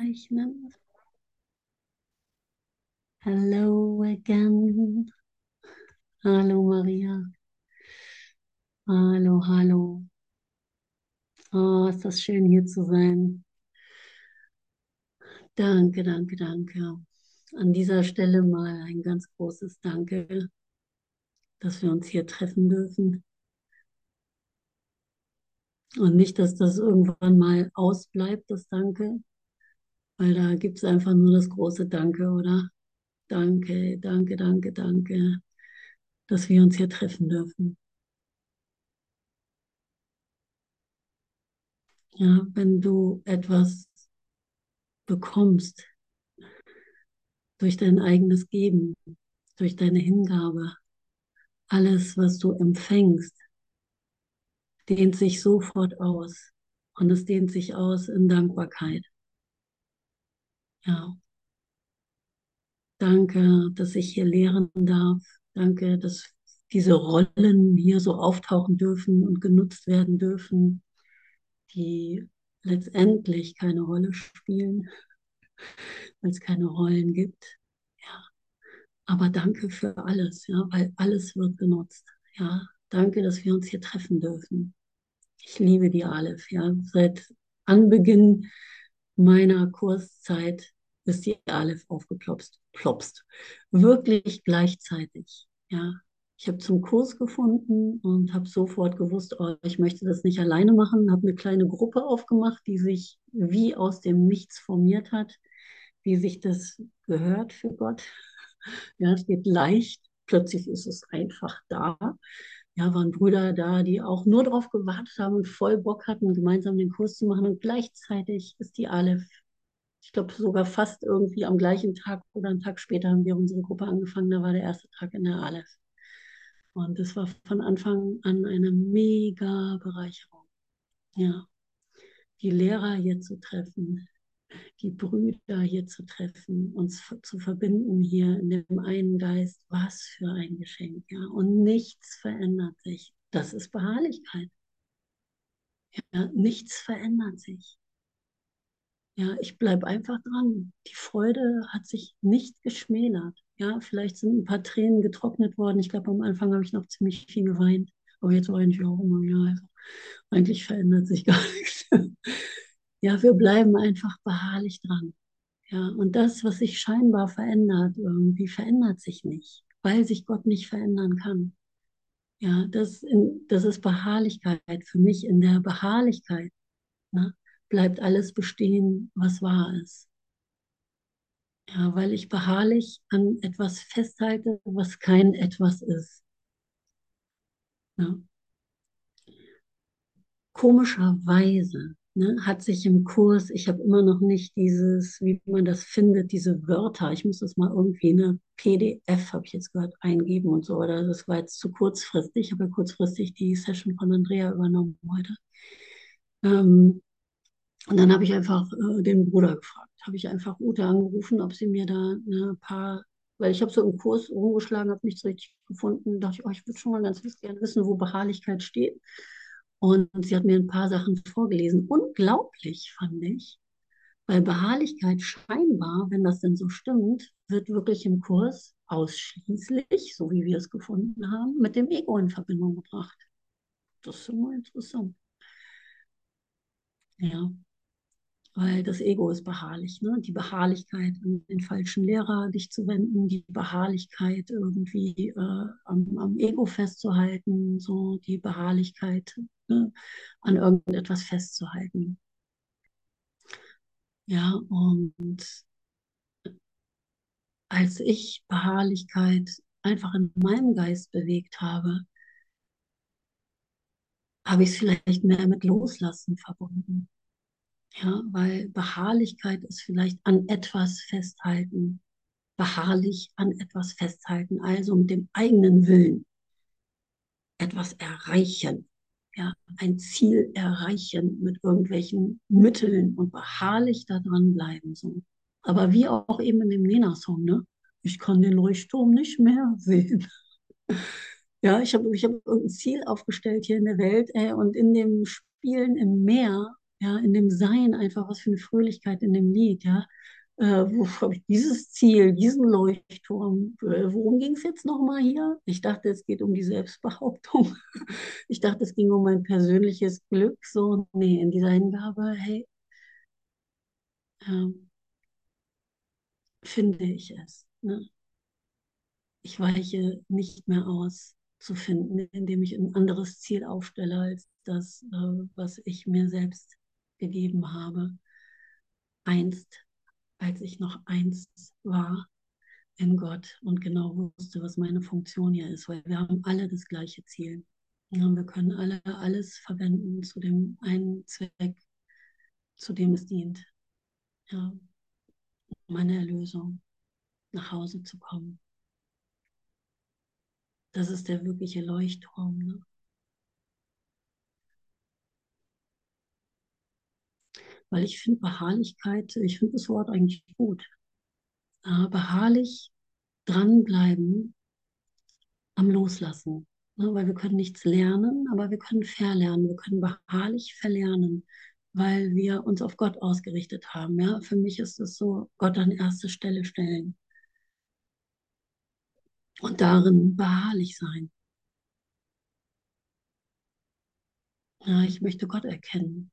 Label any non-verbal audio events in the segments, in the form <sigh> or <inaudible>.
aufzeichnen. Hello again. Hallo Maria. Hallo, hallo. Oh, ist das schön hier zu sein. Danke, danke, danke. An dieser Stelle mal ein ganz großes Danke, dass wir uns hier treffen dürfen. Und nicht, dass das irgendwann mal ausbleibt, das Danke, weil da gibt es einfach nur das große Danke, oder? Danke, danke, danke, danke, dass wir uns hier treffen dürfen. Ja, wenn du etwas bekommst durch dein eigenes Geben, durch deine Hingabe, alles, was du empfängst, dehnt sich sofort aus. Und es dehnt sich aus in Dankbarkeit. Ja. Danke, dass ich hier lehren darf. Danke, dass diese Rollen hier so auftauchen dürfen und genutzt werden dürfen, die letztendlich keine Rolle spielen, <laughs> weil es keine Rollen gibt. Ja. Aber danke für alles, ja, weil alles wird genutzt. Ja. Danke, dass wir uns hier treffen dürfen. Ich liebe die Aleph, ja. Seit Anbeginn meiner Kurszeit ist die Aleph aufgeplopst. Plopst. Wirklich gleichzeitig, ja. Ich habe zum Kurs gefunden und habe sofort gewusst, oh, ich möchte das nicht alleine machen, habe eine kleine Gruppe aufgemacht, die sich wie aus dem Nichts formiert hat, wie sich das gehört für Gott. <laughs> Ja, es geht leicht, plötzlich ist es einfach da. Ja, waren Brüder da, die auch nur darauf gewartet haben und voll Bock hatten, gemeinsam den Kurs zu machen. Und gleichzeitig ist die Aleph, ich glaube sogar fast irgendwie am gleichen Tag oder einen Tag später haben wir unsere Gruppe angefangen. Da war der erste Tag in der Aleph. Und es war von Anfang an eine mega Bereicherung. Ja, die Lehrer hier zu treffen, die Brüder hier zu treffen, uns zu verbinden hier in dem einen Geist. Was für ein Geschenk, ja. Und nichts verändert sich. Das ist Beharrlichkeit. Ja, nichts verändert sich. Ja, ich bleibe einfach dran. Die Freude hat sich nicht geschmälert. Ja, vielleicht sind ein paar Tränen getrocknet worden. Ich glaube, am Anfang habe ich noch ziemlich viel geweint. Aber jetzt weine ich auch immer. Ja, also eigentlich verändert sich <laughs> gar nichts. Ja, wir bleiben einfach beharrlich dran. Ja, und das, was sich scheinbar verändert, irgendwie verändert sich nicht, weil sich Gott nicht verändern kann. Ja, das, in, das ist Beharrlichkeit. Für mich in der Beharrlichkeit ne, bleibt alles bestehen, was wahr ist. Ja, weil ich beharrlich an etwas festhalte, was kein etwas ist. Ja. Komischerweise ne, hat sich im Kurs, ich habe immer noch nicht dieses, wie man das findet, diese Wörter, ich muss das mal irgendwie eine PDF, habe ich jetzt gehört, eingeben und so, oder das war jetzt zu kurzfristig, ich habe ja kurzfristig die Session von Andrea übernommen heute. Ähm, und dann habe ich einfach äh, den Bruder gefragt, habe ich einfach Ute angerufen, ob sie mir da ein paar, weil ich habe so im Kurs rumgeschlagen, habe nichts richtig gefunden, dachte ich, oh, ich würde schon mal ganz gerne wissen, wo Beharrlichkeit steht. Und sie hat mir ein paar Sachen vorgelesen. Unglaublich fand ich, weil Beharrlichkeit scheinbar, wenn das denn so stimmt, wird wirklich im Kurs ausschließlich, so wie wir es gefunden haben, mit dem Ego in Verbindung gebracht. Das ist immer interessant. Ja, weil das Ego ist beharrlich. Ne? Die Beharrlichkeit, an den falschen Lehrer dich zu wenden, die Beharrlichkeit irgendwie äh, am, am, Ego festzuhalten, so die Beharrlichkeit ne? an irgendetwas festzuhalten. Ja, und als ich Beharrlichkeit einfach in meinem Geist bewegt habe, habe ich es vielleicht mehr mit Loslassen verbunden. Ja, weil Beharrlichkeit ist vielleicht an etwas festhalten, beharrlich an etwas festhalten, also mit dem eigenen Willen etwas erreichen, ja, ein Ziel erreichen mit irgendwelchen Mitteln und beharrlich daran bleiben. So. Aber wie auch eben in dem Nena-Song, ne? Ich kann den Leuchtturm nicht mehr sehen. <laughs> ja, ich habe ich hab irgendein Ziel aufgestellt hier in der Welt ey, und in dem Spielen im Meer ja, in dem Sein einfach, was für eine Fröhlichkeit in dem Lied, ja. Äh, wo <laughs> habe ich dieses Ziel, diesen Leuchtturm? Äh, worum ging es jetzt nochmal hier? Ich dachte, es geht um die Selbstbehauptung. <laughs> Ich dachte, es ging um mein persönliches Glück. So, nee, in dieser Hingabe, hey, ähm, finde ich es. Ne? Ich weiche nicht mehr aus zu finden, indem ich ein anderes Ziel aufstelle als das, äh, was ich mir selbst gegeben habe. Einst, als ich noch eins war in Gott und genau wusste, was meine Funktion hier ist, weil wir haben alle das gleiche Ziel. Wir können alle alles verwenden zu dem einen Zweck, zu dem es dient. Ja, meine Erlösung, nach Hause zu kommen. Das ist der wirkliche Leuchtturm. Ne? Weil ich finde Beharrlichkeit, ich finde das Wort eigentlich gut. Äh, beharrlich dranbleiben am Loslassen. Ne? Weil wir können nichts lernen, aber wir können verlernen. Wir können beharrlich verlernen, weil wir uns auf Gott ausgerichtet haben. Ja? Für mich ist es so, Gott an erste Stelle stellen und darin beharrlich sein. Ja, ich möchte Gott erkennen.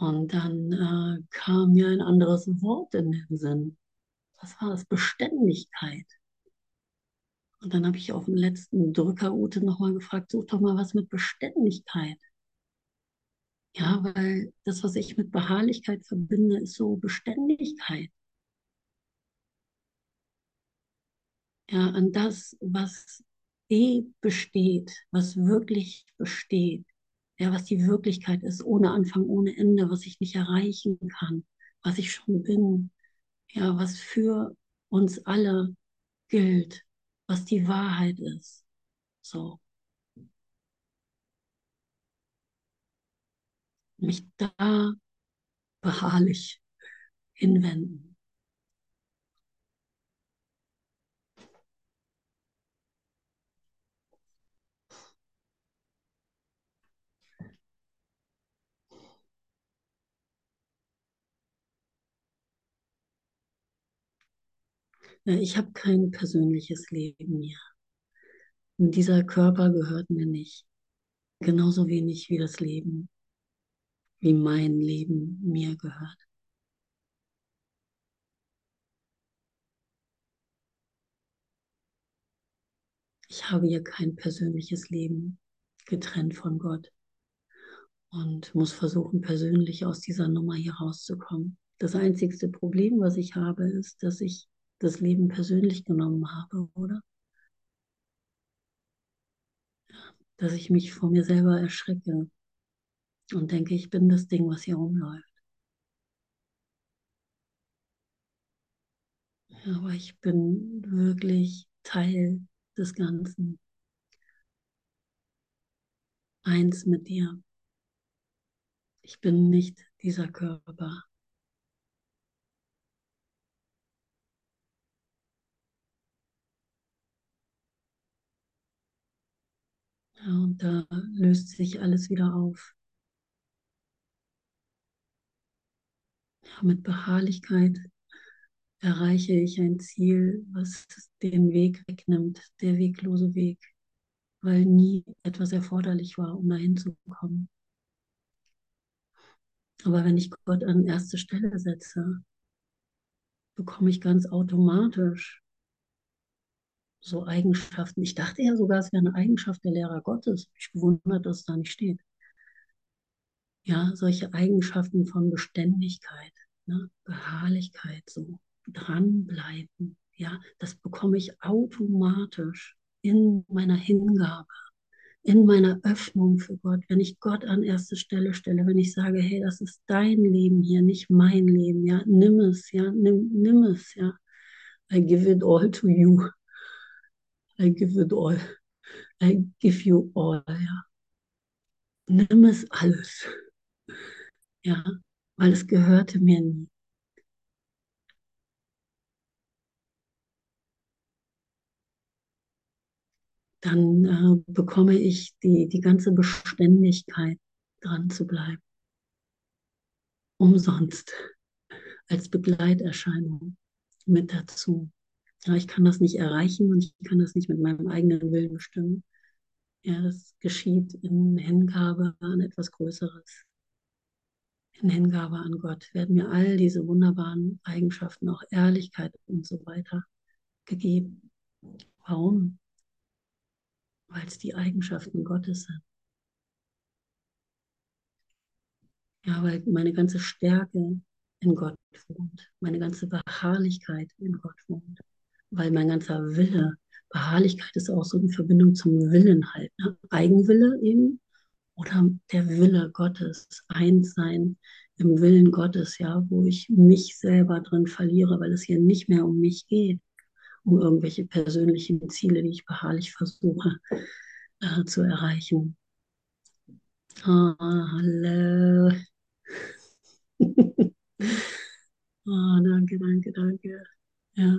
Und dann äh, kam mir ein anderes Wort in den Sinn. Was war das? Beständigkeit. Und dann habe ich auf dem letzten Drückerute nochmal gefragt, such doch mal was mit Beständigkeit. Ja, weil das, was ich mit Beharrlichkeit verbinde, ist so Beständigkeit. Ja, an das, was eh besteht, was wirklich besteht. Ja, was die Wirklichkeit ist, ohne Anfang, ohne Ende, was ich nicht erreichen kann, was ich schon bin. Ja, was für uns alle gilt, was die Wahrheit ist. So. Mich da beharrlich hinwenden. Ich habe kein persönliches Leben mehr. Und dieser Körper gehört mir nicht. Genauso wenig wie das Leben, wie mein Leben mir gehört. Ich habe hier kein persönliches Leben getrennt von Gott und muss versuchen, persönlich aus dieser Nummer hier rauszukommen. Das einzigste Problem, was ich habe, ist, dass ich das Leben persönlich genommen habe, oder? Dass ich mich vor mir selber erschrecke und denke, ich bin das Ding, was hier rumläuft. Aber ich bin wirklich Teil des Ganzen. Eins mit dir. Ich bin nicht dieser Körper. Ja, und da löst sich alles wieder auf. Ja, mit Beharrlichkeit erreiche ich ein Ziel, was den Weg wegnimmt, der weglose Weg, weil nie etwas erforderlich war, um dahin zu kommen. Aber wenn ich Gott an erste Stelle setze, bekomme ich ganz automatisch so Eigenschaften. Ich dachte ja sogar, es wäre eine Eigenschaft der Lehrer Gottes. Ich bewundere, dass es da nicht steht. Ja, solche Eigenschaften von Beständigkeit, ne? Beharrlichkeit, so dranbleiben. Ja, das bekomme ich automatisch in meiner Hingabe, in meiner Öffnung für Gott, wenn ich Gott an erste Stelle stelle, wenn ich sage, hey, das ist dein Leben hier, nicht mein Leben, ja, nimm es, ja, nimm, nimm es, ja. I give it all to you. I give it all. I give you all, ja. Nimm es alles. Ja, weil es gehörte mir nie. dann äh, bekomme ich die, die ganze Beständigkeit dran zu bleiben. Umsonst als Begleiterscheinung mit dazu. Ja, ich kann das nicht erreichen und ich kann das nicht mit meinem eigenen Willen bestimmen. Ja, das geschieht in Hingabe an etwas Größeres. In Hingabe an Gott werden mir all diese wunderbaren Eigenschaften, auch Ehrlichkeit und so weiter gegeben. Warum? Weil es die Eigenschaften Gottes sind. Ja, weil meine ganze Stärke in Gott wohnt, meine ganze Beharrlichkeit in Gott wohnt, weil mein ganzer Wille, Beharrlichkeit ist auch so in Verbindung zum Willen halt, ne? Eigenwille eben oder der Wille Gottes, eins sein im Willen Gottes, ja, wo ich mich selber drin verliere, weil es hier nicht mehr um mich geht, um irgendwelche persönlichen Ziele, die ich beharrlich versuche äh, zu erreichen. Oh, hallo. oh, <laughs> danke, danke, danke. Ja.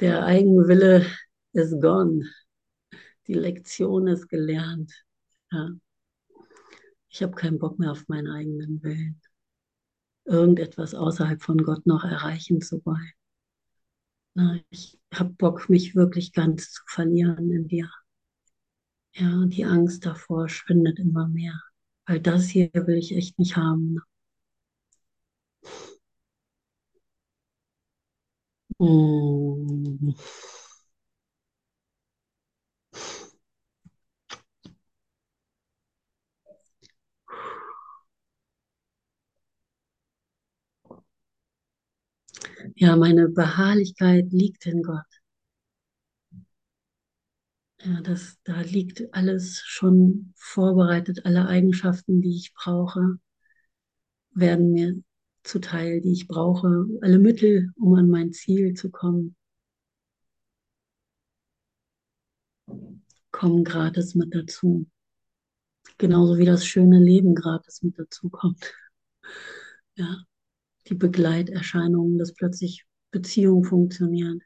Der Eigenwille ist gone. Die Lektion ist gelernt. Ja. Ich habe keinen Bock mehr auf meinen eigenen Willen. Irgendetwas außerhalb von Gott noch erreichen zu wollen. Ich habe Bock, mich wirklich ganz zu verlieren in dir. Ja, die Angst davor schwindet immer mehr. Weil das hier will ich echt nicht haben. Mm. Ja, meine Beharrlichkeit liegt in Gott. Ja, das, da liegt alles schon vorbereitet, alle Eigenschaften, die ich brauche, werden mir zuteil, die ich brauche, alle Mittel, um an mein Ziel zu kommen, kommen gratis mit dazu. Genauso wie das schöne Leben gratis mit dazu kommt. <laughs> Ja, die Begleiterscheinungen, dass plötzlich Beziehungen funktionieren.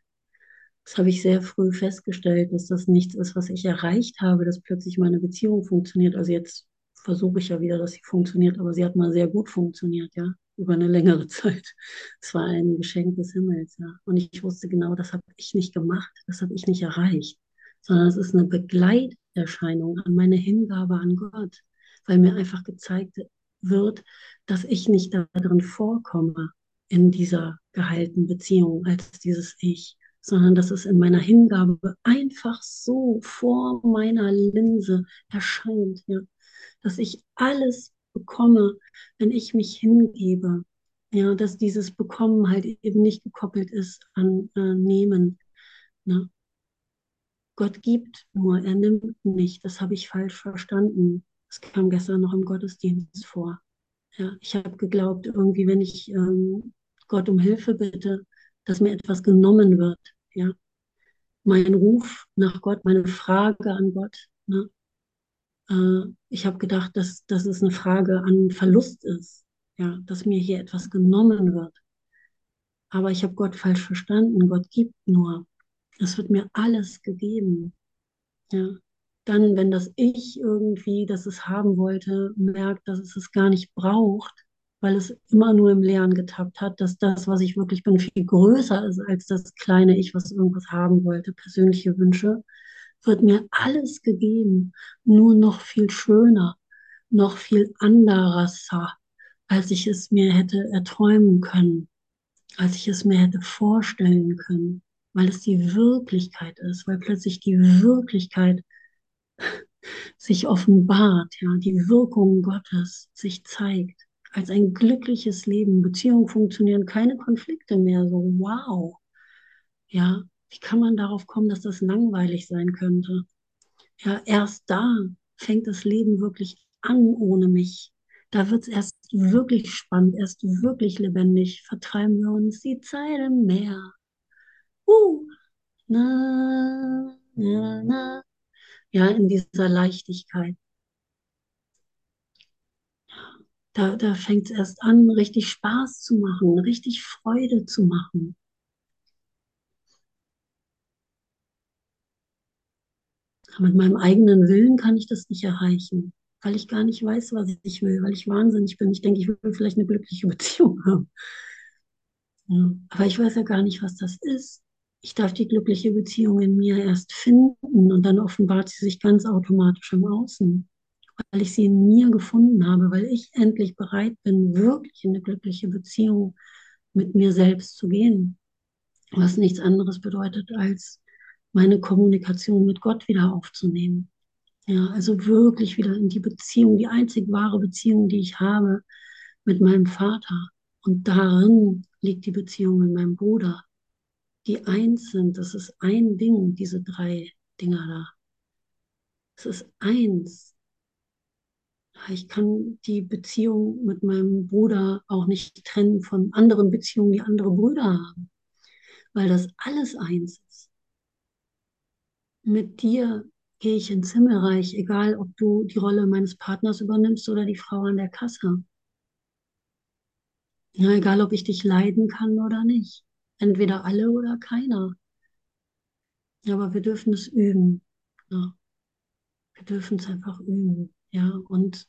Das habe ich sehr früh festgestellt, dass das nichts ist, was ich erreicht habe, dass plötzlich meine Beziehung funktioniert. Also jetzt versuche ich ja wieder, dass sie funktioniert, aber sie hat mal sehr gut funktioniert, ja, über eine längere <laughs> Zeit. Es war ein Geschenk des Himmels, ja. Und ich wusste genau, das habe ich nicht gemacht, das habe ich nicht erreicht, sondern es ist eine Begleiterscheinung an meine Hingabe an Gott, weil mir einfach gezeigt wird, dass ich nicht darin vorkomme in dieser geheilten Beziehung als dieses Ich, sondern dass es in meiner Hingabe einfach so vor meiner Linse erscheint, ja, dass ich alles bekomme, wenn ich mich hingebe, ja, dass dieses Bekommen halt eben nicht gekoppelt ist an äh, Nehmen. Ne? Gott gibt nur, er nimmt nicht. Das habe ich falsch verstanden. Das kam gestern noch im Gottesdienst vor. Ja, ich habe geglaubt, irgendwie, wenn ich ähm, Gott um Hilfe bitte, dass mir etwas genommen wird. Ja, mein Ruf nach Gott, meine Frage an Gott. Ne? Äh, ich habe gedacht, dass, dass es eine Frage an Verlust ist. Ja, dass mir hier etwas genommen wird. Aber ich habe Gott falsch verstanden. Gott gibt nur. Es wird mir alles gegeben. Ja, dann, wenn das Ich irgendwie, das es haben wollte, merkt, dass es es gar nicht braucht, weil es immer nur im Leeren getappt hat, dass das, was ich wirklich bin, viel größer ist als das kleine Ich, was irgendwas haben wollte, persönliche Wünsche, wird mir alles gegeben, nur noch viel schöner, noch viel anderes, als ich es mir hätte erträumen können, als ich es mir hätte vorstellen können, weil es die Wirklichkeit ist, weil plötzlich die Wirklichkeit <laughs> sich offenbart, ja, die Wirkung Gottes sich zeigt als ein glückliches Leben. Beziehungen funktionieren, keine Konflikte mehr. So, wow. Ja, wie kann man darauf kommen, dass das langweilig sein könnte? Ja, erst da fängt das Leben wirklich an ohne mich. Da wird es erst wirklich spannend, erst wirklich lebendig. Vertreiben wir uns die Zeit im Meer. Uh, na, na, na. Ja, in dieser Leichtigkeit. Da, da fängt es erst an, richtig Spaß zu machen, richtig Freude zu machen. Mit meinem eigenen Willen kann ich das nicht erreichen, weil ich gar nicht weiß, was ich will, weil ich wahnsinnig bin. Ich denke, ich will vielleicht eine glückliche <laughs> Beziehung haben. Aber ich weiß ja gar nicht, was das ist. Ich darf die glückliche Beziehung in mir erst finden und dann offenbart sie sich ganz automatisch im Außen, weil ich sie in mir gefunden habe, weil ich endlich bereit bin, wirklich in eine glückliche Beziehung mit mir selbst zu gehen, was nichts anderes bedeutet, als meine Kommunikation mit Gott wieder aufzunehmen. Ja, also wirklich wieder in die Beziehung, die einzig wahre Beziehung, die ich habe mit meinem Vater. Und darin liegt die Beziehung mit meinem Bruder, die eins sind. Das ist ein Ding, diese drei Dinger da. Es ist eins. Ich kann die Beziehung mit meinem Bruder auch nicht trennen von anderen Beziehungen, die andere Brüder haben, weil das alles eins ist. Mit dir gehe ich ins Himmelreich, egal ob du die Rolle meines Partners übernimmst oder die Frau an der Kasse. Ja, egal ob ich dich leiden kann oder nicht. Entweder alle oder keiner. Aber wir dürfen es üben. Ja. Wir dürfen es einfach üben. Ja, und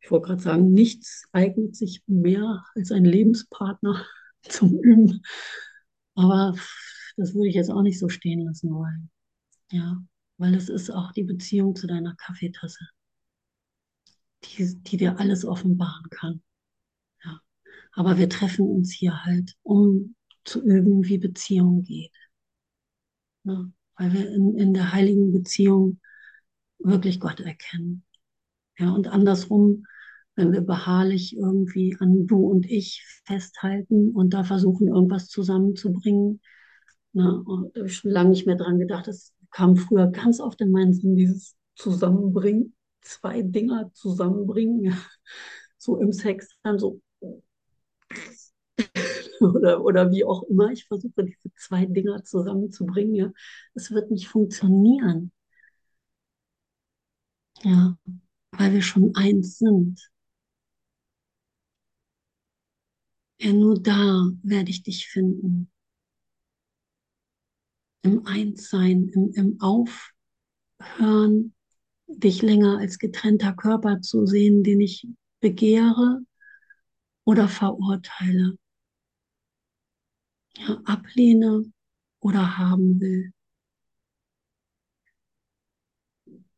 ich wollte gerade sagen, nichts eignet sich mehr als ein Lebenspartner <laughs> zum Üben. Aber das würde ich jetzt auch nicht so stehen lassen wollen. Ja, weil es ist auch die Beziehung zu deiner Kaffeetasse, die, die dir alles offenbaren kann. Ja, aber wir treffen uns hier halt, um zu üben, wie Beziehung geht. Ja, weil wir in, in der heiligen Beziehung wirklich Gott erkennen. Ja, und andersrum, wenn wir beharrlich irgendwie an du und ich festhalten und da versuchen, irgendwas zusammenzubringen, na, und da habe ich schon lange nicht mehr dran gedacht. Das kam früher ganz oft in meinen Sinn, dieses Zusammenbringen, zwei Dinger zusammenbringen, <laughs> so im Sex dann so <laughs> oder, oder wie auch immer. Ich versuche diese zwei Dinger zusammenzubringen. Ja. Es wird nicht funktionieren. Ja, weil wir schon eins sind. Ja, nur da werde ich dich finden. Im Einssein, im, im Aufhören, dich länger als getrennter Körper zu sehen, den ich begehre oder verurteile. Ja, ablehne oder haben will.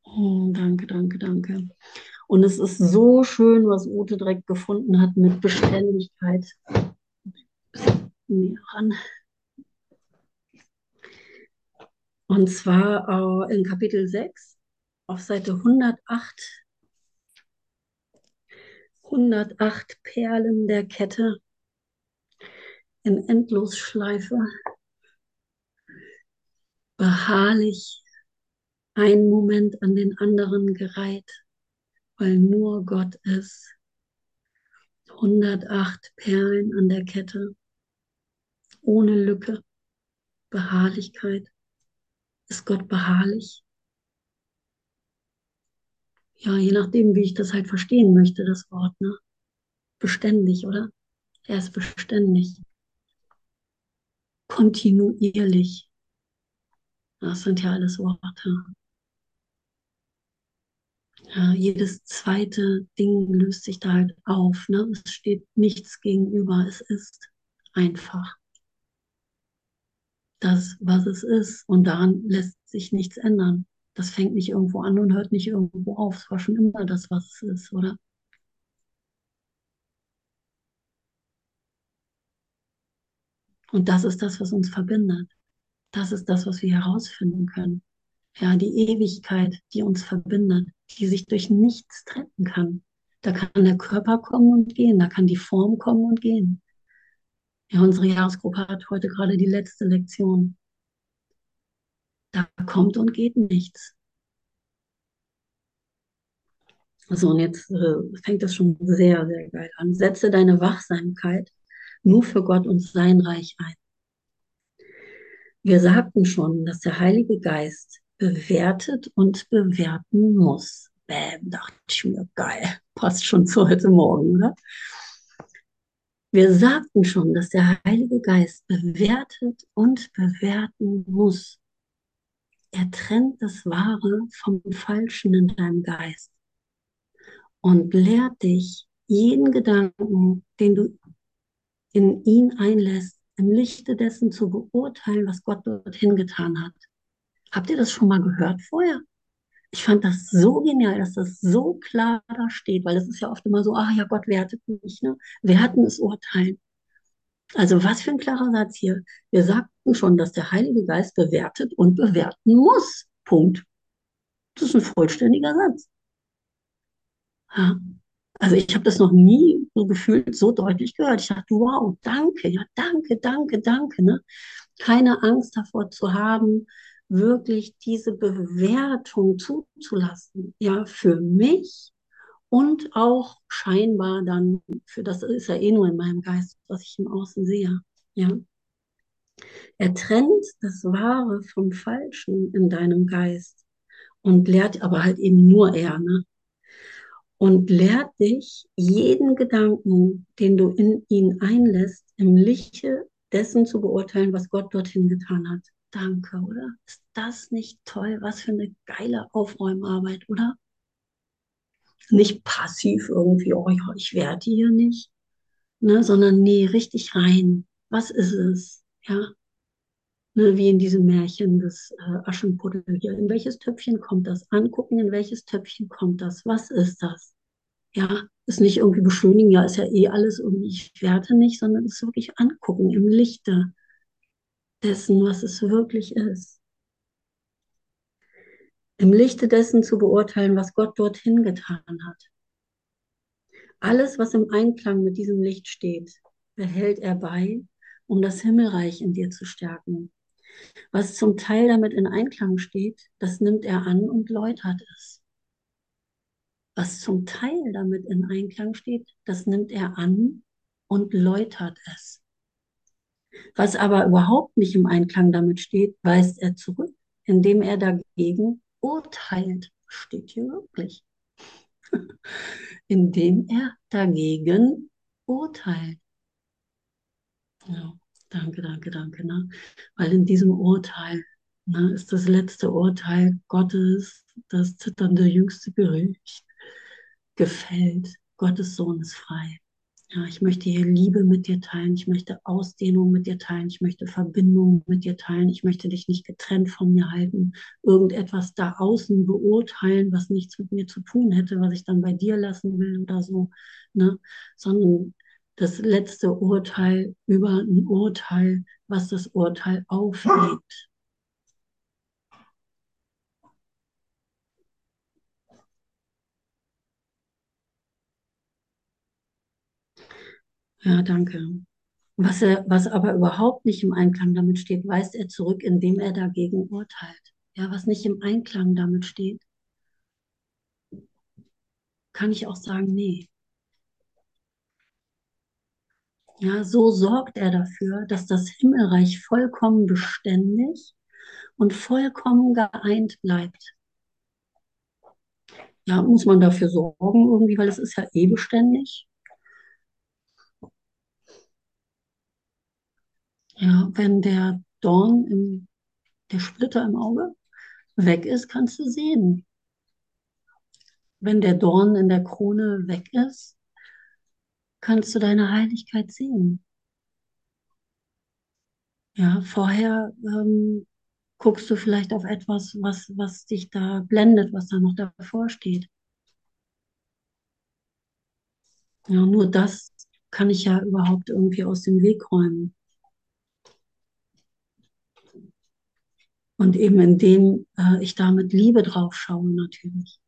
Oh, danke, danke, danke. Und es ist so schön, was Ute direkt gefunden hat mit Beständigkeit. Und zwar äh, in Kapitel 6 auf Seite 108. 108 Perlen der Kette in Endlosschleife. Beharrlich ein Moment an den anderen gereiht, weil nur Gott ist. 108 Perlen an der Kette, ohne Lücke, Beharrlichkeit. Ist Gott beharrlich? Ja, je nachdem, wie ich das halt verstehen möchte, das Wort, ne? Beständig, oder? Er ist beständig. Kontinuierlich. Das sind ja alles Worte. Ja, jedes zweite Ding löst sich da halt auf. Ne? Es steht nichts gegenüber. Es ist einfach das, was es ist. Und daran lässt sich nichts ändern. Das fängt nicht irgendwo an und hört nicht irgendwo auf. Es war schon immer das, was es ist, oder? Und das ist das, was uns verbindet. Das ist das, was wir herausfinden können. Ja, die Ewigkeit, die uns verbindet, die sich durch nichts trennen kann. Da kann der Körper kommen und gehen, da kann die Form kommen und gehen. Ja, unsere Jahresgruppe hat heute gerade die letzte Lektion. Da kommt und geht nichts. So, und jetzt äh, fängt das schon sehr, sehr geil an. Setze deine Wachsamkeit nur für Gott und sein Reich ein. Wir sagten schon, dass der Heilige Geist bewertet und bewerten muss. Bäm, dachte ich mir, geil, passt schon zu heute Morgen, oder? Wir sagten schon, dass der Heilige Geist bewertet und bewerten muss. er trennt das Wahre vom Falschen in deinem Geist und lehrt dich jeden Gedanken, den du in ihn einlässt, im Lichte dessen zu beurteilen, was Gott dorthin getan hat. Habt ihr das schon mal gehört vorher? Ich fand das so genial, dass das so klar da steht, weil es ist ja oft immer so, ach ja, Gott wertet mich, ne? Werten ist Urteilen. Also was für ein klarer Satz hier. Wir sagten schon, dass der Heilige Geist bewertet und bewerten muss. Punkt. Das ist ein vollständiger Satz. Ja. Also ich habe das noch nie so gefühlt so deutlich gehört. Ich dachte, wow, danke, ja, danke, danke, danke. Ne? Keine Angst davor zu haben, wirklich diese Bewertung zuzulassen, ja, für mich und auch scheinbar dann, für das ist ja eh nur in meinem Geist, was ich im Außen sehe, ja. Er trennt das Wahre vom Falschen in deinem Geist und lehrt aber halt eben nur er, ne? Und lehrt dich jeden Gedanken, den du in ihn einlässt, im Lichte dessen zu beurteilen, was Gott dorthin getan hat. Danke, oder? Ist das nicht toll? Was für eine geile Aufräumarbeit, oder? Nicht passiv irgendwie, oh ja, ich werde hier nicht, ne, sondern nee, richtig rein. Was ist es? Ja, ne, wie in diesem Märchen des äh, Aschenputtel hier. In welches Töpfchen kommt das? Angucken, in welches Töpfchen kommt das? Was ist das? Ja, ist nicht irgendwie beschönigen, ja, ist ja eh alles irgendwie, ich werte nicht, sondern es ist wirklich angucken im Lichte dessen, was es wirklich ist. Im Lichte dessen zu beurteilen, was Gott dorthin getan hat. Alles, was im Einklang mit diesem Licht steht, behält er bei, um das Himmelreich in dir zu stärken. Was zum Teil damit in Einklang steht, das nimmt er an und läutert es. Was zum Teil damit in Einklang steht, das nimmt er an und läutert es. Was aber überhaupt nicht im Einklang damit steht, weist er zurück, indem er dagegen urteilt. Steht hier wirklich. <laughs> indem er dagegen urteilt. Ja, danke, danke, danke. Ne? Weil in diesem Urteil ne, ist das letzte Urteil Gottes, das zitternde jüngste Gericht, gefällt. Gottes Sohn ist frei. Ja, ich möchte hier Liebe mit dir teilen, ich möchte Ausdehnung mit dir teilen, ich möchte Verbindung mit dir teilen, ich möchte dich nicht getrennt von mir halten, irgendetwas da außen beurteilen, was nichts mit mir zu tun hätte, was ich dann bei dir lassen will oder so, ne? sondern das letzte Urteil über ein Urteil, was das Urteil aufhebt. Ja, danke. Was, er, was aber überhaupt nicht im Einklang damit steht, weist er zurück, indem er dagegen urteilt. Ja, was nicht im Einklang damit steht, kann ich auch sagen, nee. Ja, so sorgt er dafür, dass das Himmelreich vollkommen beständig und vollkommen geeint bleibt. Ja, muss man dafür sorgen irgendwie, weil es ist ja eh beständig. Ja, wenn der Dorn, im, der Splitter im Auge weg ist, kannst du sehen. Wenn der Dorn in der Krone weg ist, kannst du deine Heiligkeit sehen. Ja, vorher ähm, guckst du vielleicht auf etwas, was, was dich da blendet, was da noch davor steht. Ja, nur das kann ich ja überhaupt irgendwie aus dem Weg räumen. Und eben indem äh, ich da mit Liebe drauf schaue natürlich.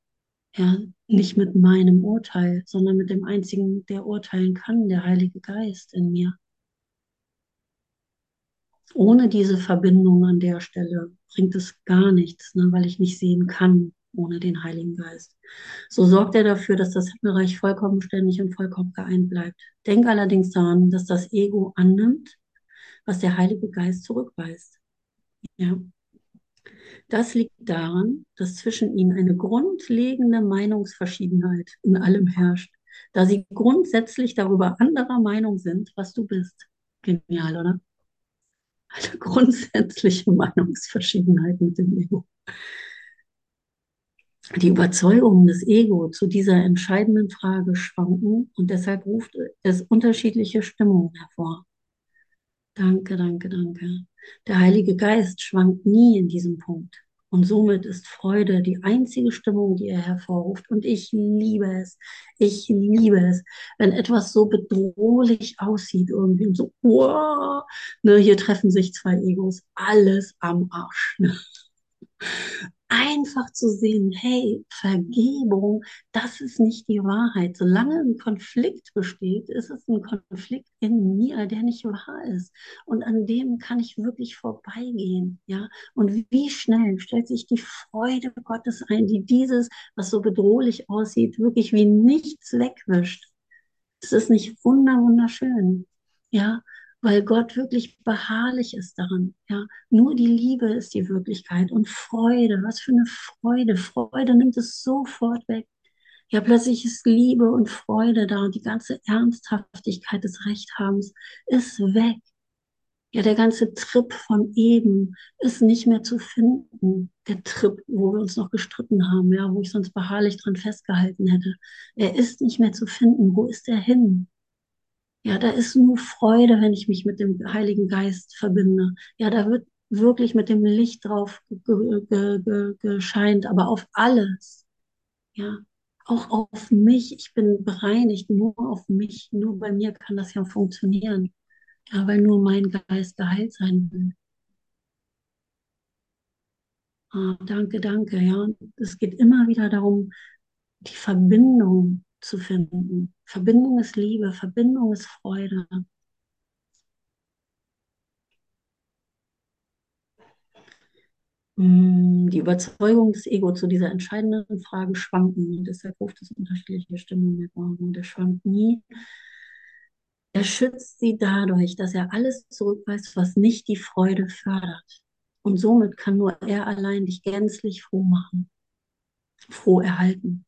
Ja, nicht mit meinem Urteil, sondern mit dem einzigen, der urteilen kann, der Heilige Geist in mir. Ohne diese Verbindung an der Stelle bringt es gar nichts, ne, weil ich nicht sehen kann ohne den Heiligen Geist. So sorgt er dafür, dass das Himmelreich vollkommen ständig und vollkommen geeint bleibt. Denk allerdings daran, dass das Ego annimmt, was der Heilige Geist zurückweist. Ja. Das liegt daran, dass zwischen ihnen eine grundlegende Meinungsverschiedenheit in allem herrscht, da sie grundsätzlich darüber anderer Meinung sind, was du bist. Genial, oder? Eine <laughs> grundsätzliche Meinungsverschiedenheit mit dem Ego. Die Überzeugungen des Ego zu dieser entscheidenden Frage schwanken und deshalb ruft es unterschiedliche Stimmungen hervor. Danke, danke, danke. Der Heilige Geist schwankt nie in diesem Punkt. Und somit ist Freude die einzige Stimmung, die er hervorruft. Und ich liebe es. Ich liebe es, wenn etwas so bedrohlich aussieht irgendwie so, wow, ne, hier treffen sich zwei Egos, alles am Arsch. Ne? Einfach zu sehen, hey, Vergebung, das ist nicht die Wahrheit. Solange ein Konflikt besteht, ist es ein Konflikt in mir, der nicht wahr ist. Und an dem kann ich wirklich vorbeigehen, ja. Und wie schnell stellt sich die Freude Gottes ein, die dieses, was so bedrohlich aussieht, wirklich wie nichts wegwischt. Es ist nicht wunder, wunderschön, ja weil Gott wirklich beharrlich ist daran. Ja, nur die Liebe ist die Wirklichkeit und Freude. Was für eine Freude! Freude nimmt es sofort weg. Ja, plötzlich ist Liebe und Freude da und die ganze Ernsthaftigkeit des Rechthabens ist weg. Ja, der ganze Trip von eben ist nicht mehr zu finden. Der Trip, wo wir uns noch gestritten haben, ja, wo ich sonst beharrlich dran festgehalten hätte. Er ist nicht mehr zu finden. Wo ist er hin? Ja, da ist nur Freude, wenn ich mich mit dem Heiligen Geist verbinde. Ja, da wird wirklich mit dem Licht drauf gescheint, aber auf alles. Ja, auch auf mich. Ich bin bereinigt nur auf mich. Nur bei mir kann das ja funktionieren. Ja, weil nur mein Geist geheilt sein will. Ah, danke, danke. Ja, es geht immer wieder darum, die Verbindung zu finden. Verbindung ist Liebe, Verbindung ist Freude. Mm, die Überzeugung des Ego zu dieser entscheidenden Frage schwanken deshalb ruft es unterschiedliche Stimmungen hervor. Und er schwankt nie. Er schützt sie dadurch, dass er alles zurückweist, was nicht die Freude fördert. Und somit kann nur er allein dich gänzlich froh machen, froh erhalten.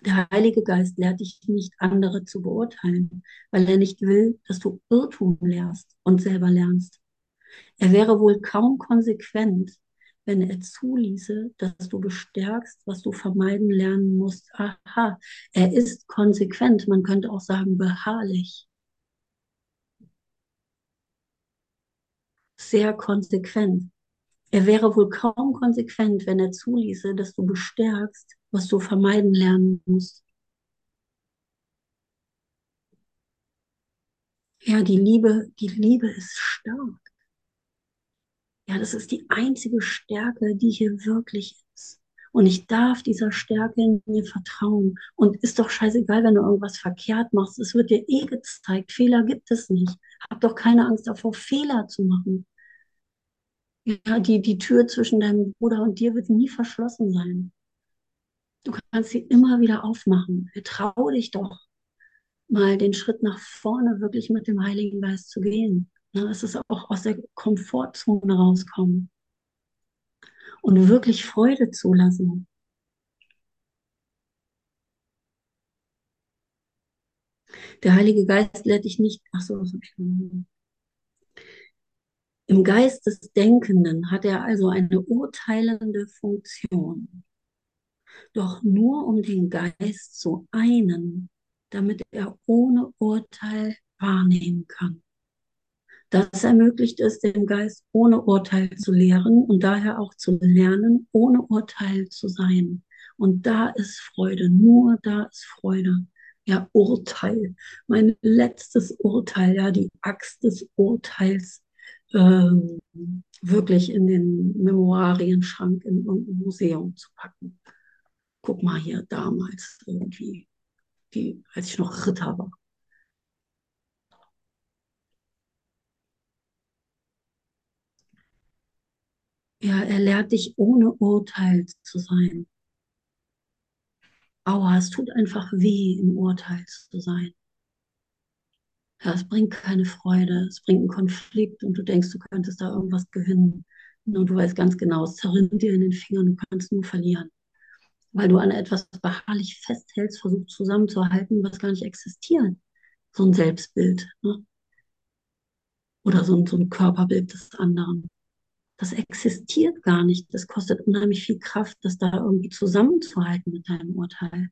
Der Heilige Geist lehrt dich nicht, andere zu beurteilen, weil er nicht will, dass du Irrtum lehrst und selber lernst. Er wäre wohl kaum konsequent, wenn er zuließe, dass du bestärkst, was du vermeiden lernen musst. Aha, er ist konsequent, man könnte auch sagen beharrlich. Sehr konsequent. Er wäre wohl kaum konsequent, wenn er zuließe, dass du bestärkst, was du vermeiden lernen musst. Ja, die Liebe, die Liebe ist stark. Ja, das ist die einzige Stärke, die hier wirklich ist. Und ich darf dieser Stärke in mir vertrauen. Und ist doch scheißegal, wenn du irgendwas verkehrt machst. Es wird dir eh gezeigt. Fehler gibt es nicht. Hab doch keine Angst davor, Fehler zu machen. Ja, die, die Tür zwischen deinem Bruder und dir wird nie verschlossen sein. Du kannst sie immer wieder aufmachen. Trau dich doch, mal den Schritt nach vorne wirklich mit dem Heiligen Geist zu gehen. Es ist auch aus der Komfortzone rauskommen und wirklich Freude zulassen. Der Heilige Geist lädt dich nicht. Ach so, was habe ich gemacht? Im Geist des Denkenden hat er also eine urteilende Funktion doch nur um den Geist zu einen, damit er ohne Urteil wahrnehmen kann. Das ermöglicht es dem Geist, ohne Urteil zu lehren und daher auch zu lernen, ohne Urteil zu sein. Und da ist Freude, nur da ist Freude. Ja, Urteil, mein letztes Urteil, ja, die Axt des Urteils, ähm, wirklich in den Memorarienschrank in irgendein Museum zu packen guck mal hier damals irgendwie, die, als ich noch Ritter war. Ja, er lehrt dich ohne Urteil zu sein. Aua, es tut einfach weh, im Urteil zu sein. Ja, es bringt keine Freude, es bringt einen Konflikt und du denkst, du könntest da irgendwas gewinnen. Und du weißt ganz genau, es zerrinnt dir in den Fingern, du kannst nur verlieren weil du an etwas beharrlich festhältst, versuchst zusammenzuhalten, was gar nicht existiert. So ein Selbstbild. Ne? Oder so ein, so ein Körperbild des anderen. Das existiert gar nicht. Das kostet unheimlich viel Kraft, das da irgendwie zusammenzuhalten mit deinem Urteil.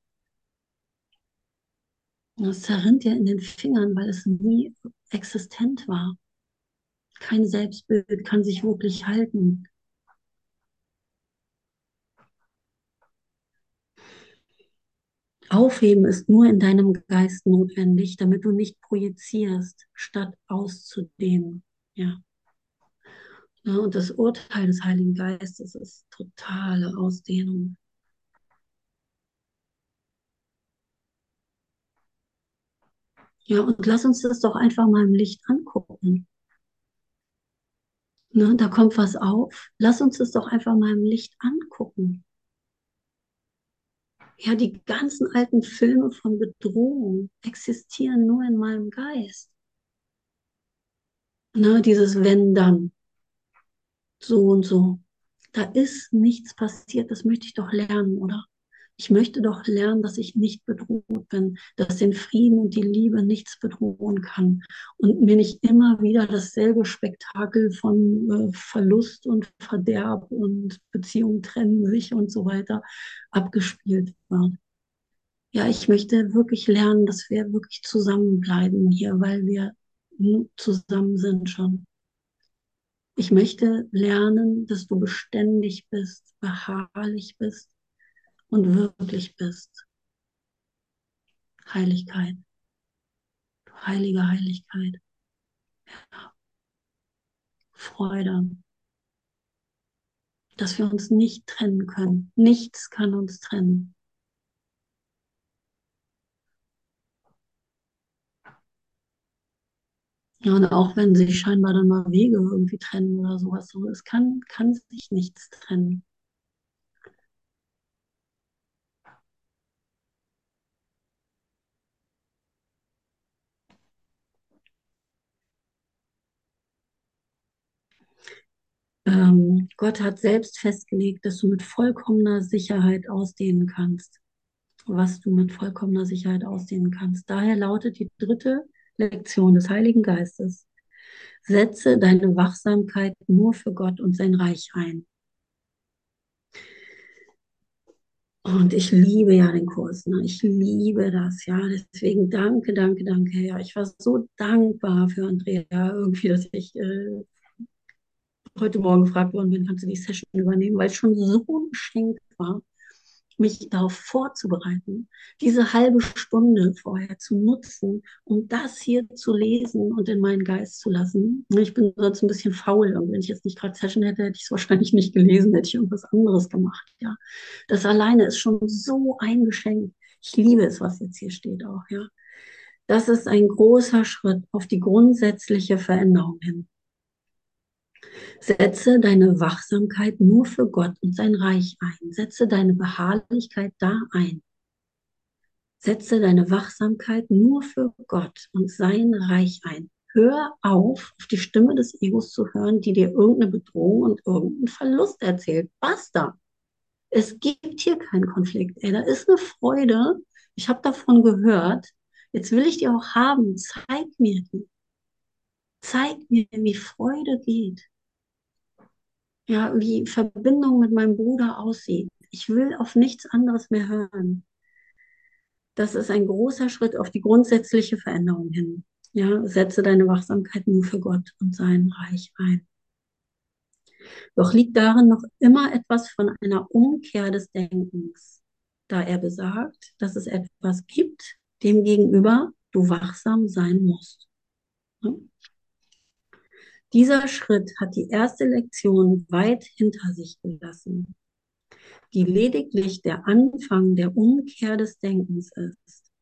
Das zerrinnt dir in den Fingern, weil es nie existent war. Kein Selbstbild kann sich wirklich halten. Aufheben ist nur in deinem Geist notwendig, damit du nicht projizierst, statt auszudehnen. Ja. ja. Und das Urteil des Heiligen Geistes ist totale Ausdehnung. Ja, und lass uns das doch einfach mal im Licht angucken. Ne, da kommt was auf. Lass uns das doch einfach mal im Licht angucken. Ja, die ganzen alten Filme von Bedrohung existieren nur in meinem Geist. Ne, dieses Wenn dann. So und so. Da ist nichts passiert, das möchte ich doch lernen, oder? Ich möchte doch lernen, dass ich nicht bedroht bin, dass den Frieden und die Liebe nichts bedrohen kann und mir nicht immer wieder dasselbe Spektakel von äh, Verlust und Verderb und Beziehungen trennen sich und so weiter abgespielt wird. Ja, ich möchte wirklich lernen, dass wir wirklich zusammenbleiben hier, weil wir zusammen sind schon. Ich möchte lernen, dass du beständig bist, beharrlich bist, und wirklich bist. Heiligkeit. Heilige Heiligkeit. Freude. Dass wir uns nicht trennen können. Nichts kann uns trennen. Ja, und auch wenn sich scheinbar dann mal Wege irgendwie trennen oder sowas, so, es kann, kann sich nichts trennen. Ähm, Gott hat selbst festgelegt, dass du mit vollkommener Sicherheit ausdehnen kannst, was du mit vollkommener Sicherheit ausdehnen kannst. Daher lautet die dritte Lektion des Heiligen Geistes. Setze deine Wachsamkeit nur für Gott und sein Reich ein. Und ich liebe ja den Kurs, ne? ich liebe das, ja. Deswegen danke, danke, danke, ja. Ich war so dankbar für Andrea irgendwie, dass ich äh, heute Morgen gefragt worden bin, kannst du die Session übernehmen, weil es schon so ein Geschenk war, mich darauf vorzubereiten, diese halbe Stunde vorher zu nutzen, um das hier zu lesen und in meinen Geist zu lassen. Ich bin sonst ein bisschen faul und wenn ich jetzt nicht gerade Session hätte, hätte ich es wahrscheinlich nicht gelesen, hätte ich irgendwas anderes gemacht. Ja, das alleine ist schon so ein Geschenk. Ich liebe es, was jetzt hier steht auch. Ja, das ist ein großer Schritt auf die grundsätzliche Veränderung hin. Setze deine Wachsamkeit nur für Gott und sein Reich ein. Setze deine Beharrlichkeit da ein. Setze deine Wachsamkeit nur für Gott und sein Reich ein. Hör auf, auf die Stimme des Egos zu hören, die dir irgendeine Bedrohung und irgendeinen Verlust erzählt. Basta. Es gibt hier keinen Konflikt. Ey, da ist eine Freude. Ich habe davon gehört. Jetzt will ich die auch haben. Zeig mir die. Zeig mir, wie Freude geht ja, wie Verbindung mit meinem Bruder aussieht. Ich will auf nichts anderes mehr hören. Das ist ein großer Schritt auf die grundsätzliche Veränderung hin. Ja, setze deine Wachsamkeit nur für Gott und sein Reich ein. Doch liegt darin noch immer etwas von einer Umkehr des Denkens, da er besagt, dass es etwas gibt, dem gegenüber du wachsam sein musst. Dieser Schritt hat die erste Lektion weit hinter sich gelassen, die lediglich der Anfang der Umkehr des Denkens ist.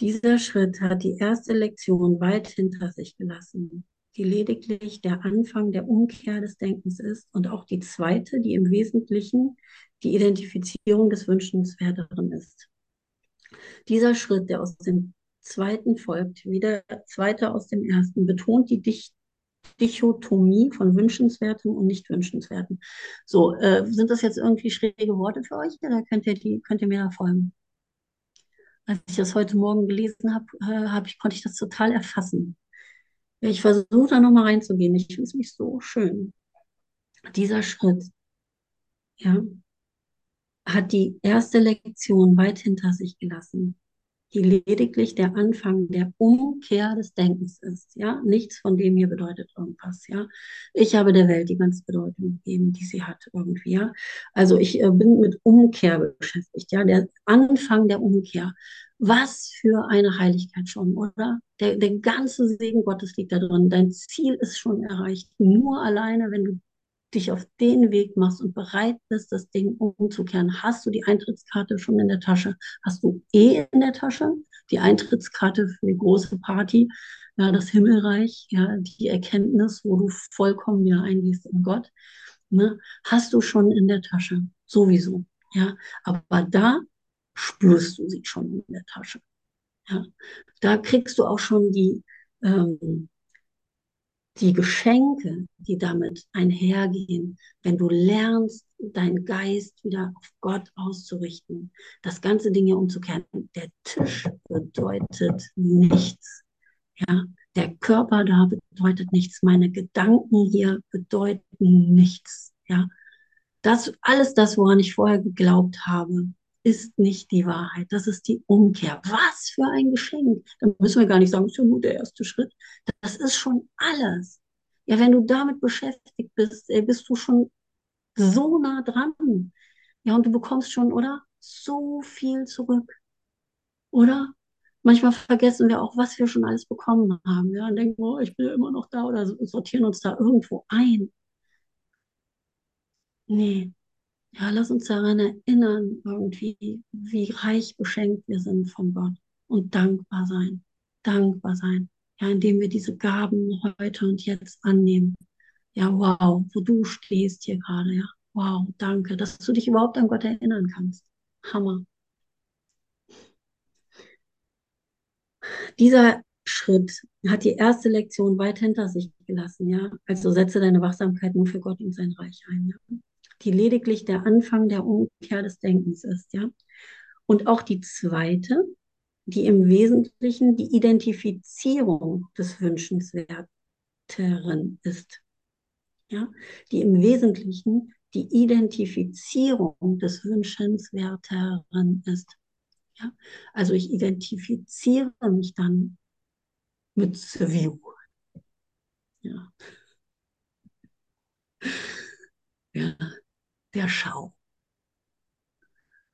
Dieser Schritt hat die erste Lektion weit hinter sich gelassen, die lediglich der Anfang der Umkehr des Denkens ist und auch die zweite, die im Wesentlichen die Identifizierung des Wünschenswerteren ist. Dieser Schritt, der aus dem zweiten folgt, wie der zweite aus dem ersten, betont die Dich Dichotomie von Wünschenswertem und Nicht-Wünschenswertem. So, äh, sind das jetzt irgendwie schräge Worte für euch oder könnt ihr, die, könnt ihr mir da folgen? Als ich das heute Morgen gelesen habe, äh, hab ich, konnte ich das total erfassen. Ich versuche da nochmal reinzugehen. Ich finde es mich so schön. Dieser Schritt, ja, hat die erste Lektion weit hinter sich gelassen die lediglich der Anfang der Umkehr des Denkens ist. Ja, nichts von dem hier bedeutet irgendwas. Ja, ich habe der Welt die ganze Bedeutung gegeben, die sie hat irgendwie. Ja, also ich äh, bin mit Umkehr beschäftigt. Ja, der Anfang der Umkehr. Was für eine Heiligkeit schon, oder? Der, der ganze Segen Gottes liegt da drin. Dein Ziel ist schon erreicht. Nur alleine, wenn du dich auf den Weg machst und bereit bist, das Ding umzukehren, hast du die Eintrittskarte schon in der Tasche? Hast du eh in der Tasche die Eintrittskarte für die große Party, ja, das Himmelreich, ja, die Erkenntnis, wo du vollkommen wieder eingehst in Gott, ne, hast du schon in der Tasche, sowieso, ja. Aber da spürst du sie schon in der Tasche, ja. Da kriegst du auch schon die ähm, die Geschenke, die damit einhergehen, wenn du lernst, deinen Geist wieder auf Gott auszurichten, das ganze Ding hier umzukehren. Der Tisch bedeutet nichts. Ja, der Körper da bedeutet nichts. Meine Gedanken hier bedeuten nichts. Ja, das alles das, woran ich vorher geglaubt habe, ist nicht die Wahrheit. Das ist die Umkehr. Was für ein Geschenk. Da müssen wir gar nicht sagen, ist ja nur der erste Schritt. Das ist schon alles. Ja, wenn du damit beschäftigt bist, bist du schon so nah dran. Ja, und du bekommst schon, oder? So viel zurück. Oder? Manchmal vergessen wir auch, was wir schon alles bekommen haben. Ja, und denken, oh, ich bin ja immer noch da oder sortieren uns da irgendwo ein. Nee, ja, lass uns daran erinnern, irgendwie, wie reich beschenkt wir sind von Gott und dankbar sein. Dankbar sein. Ja, indem wir diese Gaben heute und jetzt annehmen. Ja, wow, wo du stehst hier gerade, ja. Wow, danke, dass du dich überhaupt an Gott erinnern kannst. Hammer. Dieser Schritt hat die erste Lektion weit hinter sich gelassen, ja. Also setze deine Wachsamkeit nur für Gott und sein Reich ein, ja die lediglich der Anfang der Umkehr des Denkens ist, ja. Und auch die zweite, die im Wesentlichen die Identifizierung des Wünschenswerteren ist. Ja, die im Wesentlichen die Identifizierung des Wünschenswerteren ist. Ja, also ich identifiziere mich dann mit View. Ja. <laughs> Ja, der Schau.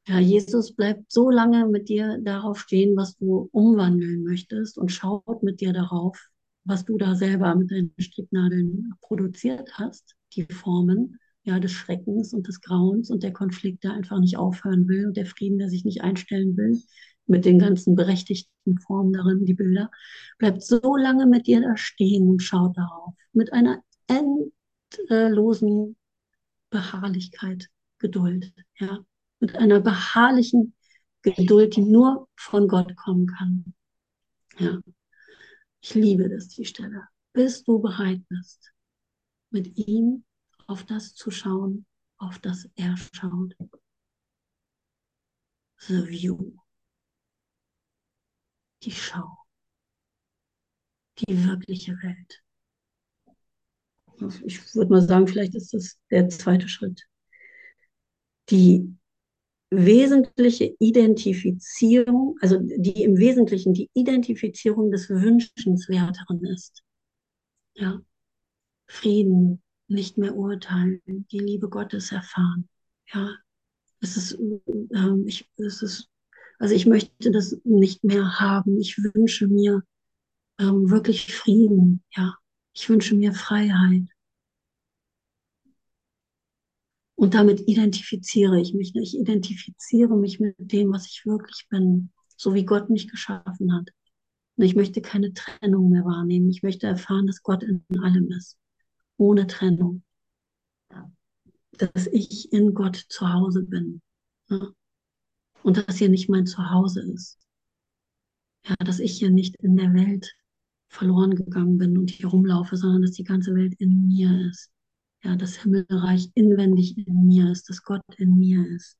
Ja, Jesus bleibt so lange mit dir darauf stehen, was du umwandeln möchtest und schaut mit dir darauf, was du da selber mit deinen Stricknadeln produziert hast, die Formen ja, des Schreckens und des Grauens und der Konflikt, der einfach nicht aufhören will und der Frieden, der sich nicht einstellen will, mit den ganzen berechtigten Formen darin, die Bilder, bleibt so lange mit dir da stehen und schaut darauf, mit einer endlosen Beharrlichkeit, Geduld, ja, mit einer beharrlichen Geduld, die nur von Gott kommen kann. Ja, ich liebe das, die Stelle. Bis du bereit bist, mit ihm auf das zu schauen, auf das er schaut. The View. Die Schau. Die wirkliche Welt ich würde mal sagen, vielleicht ist das der zweite Schritt. Die wesentliche Identifizierung, also die im Wesentlichen die Identifizierung des Wünschenswerteren ist. Ja. Frieden, nicht mehr urteilen, die Liebe Gottes erfahren. Ja. Es ist, äh, ich, es ist, also ich möchte das nicht mehr haben. Ich wünsche mir ähm, wirklich Frieden. Ja. Ich wünsche mir Freiheit. Und damit identifiziere ich mich. Ich identifiziere mich mit dem, was ich wirklich bin, so wie Gott mich geschaffen hat. Und ich möchte keine Trennung mehr wahrnehmen. Ich möchte erfahren, dass Gott in allem ist, ohne Trennung. Dass ich in Gott zu Hause bin. Und dass hier nicht mein Zuhause ist. Ja, dass ich hier nicht in der Welt verloren gegangen bin und hier rumlaufe, sondern dass die ganze Welt in mir ist. Ja, das Himmelreich inwendig in mir ist, dass Gott in mir ist.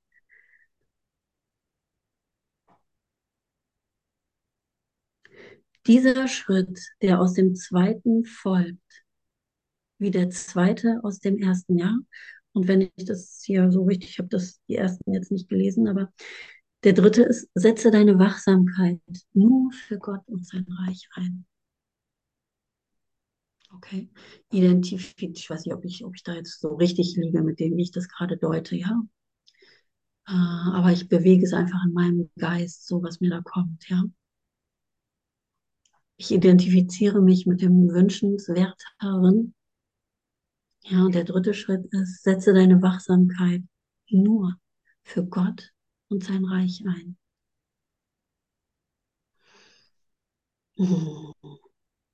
dieser Schritt, der aus dem zweiten folgt, wie der zweite aus dem ersten Jahr. Und wenn ich das hier so richtig, ich habe das die ersten jetzt nicht gelesen, aber der dritte ist, setze deine Wachsamkeit nur für Gott und sein Reich ein. Okay, identifiziert, ich weiß nicht, ob ich, ob ich da jetzt so richtig liege mit dem, wie ich das gerade deute, ja. Äh, aber ich bewege es einfach in meinem Geist, so was mir da kommt, ja. Ich identifiziere mich mit dem Wünschenswerteren. Ja, und der dritte Schritt ist, setze deine Wachsamkeit nur für Gott und sein Reich ein.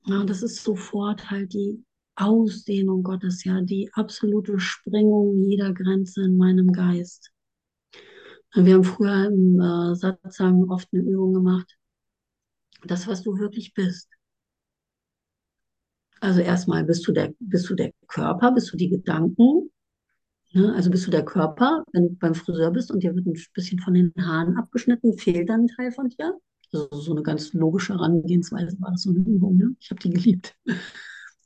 Ja, und das ist sofort halt die Ausdehnung Gottes, ja, die absolute Sprengung jeder Grenze in meinem Geist. Wir haben früher im äh, Satzang oft eine Übung gemacht. Das, was du wirklich bist. Also erstmal bist du der, bist du der Körper, bist du die Gedanken, Ne? Also bist du der Körper, wenn du beim Friseur bist und dir wird ein bisschen von den Haaren abgeschnitten, fehlt dann ein Teil von dir. Also so eine ganz logische Herangehensweise war das so eine Übung. Ne? Ich habe die geliebt.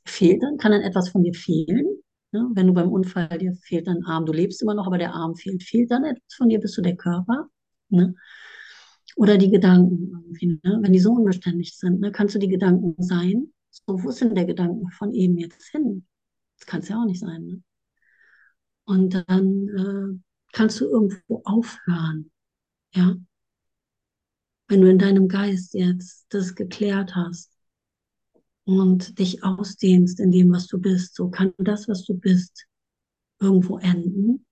Fehlt dann, kann dann etwas von dir fehlen. Ne? Wenn du beim Unfall dir fehlt ein Arm, du lebst immer noch, aber der Arm fehlt, fehlt dann etwas von dir, bist du der Körper. Ne? Oder die Gedanken ne? wenn die so unbeständig sind, ne? kannst du die Gedanken sein. So, wo sind der Gedanken von eben jetzt hin? Das kann es ja auch nicht sein. Ne? Und dann äh, kannst du irgendwo aufhören. Ja. Wenn du in deinem Geist jetzt das geklärt hast und dich ausdehnst in dem, was du bist, so kann das, was du bist, irgendwo enden.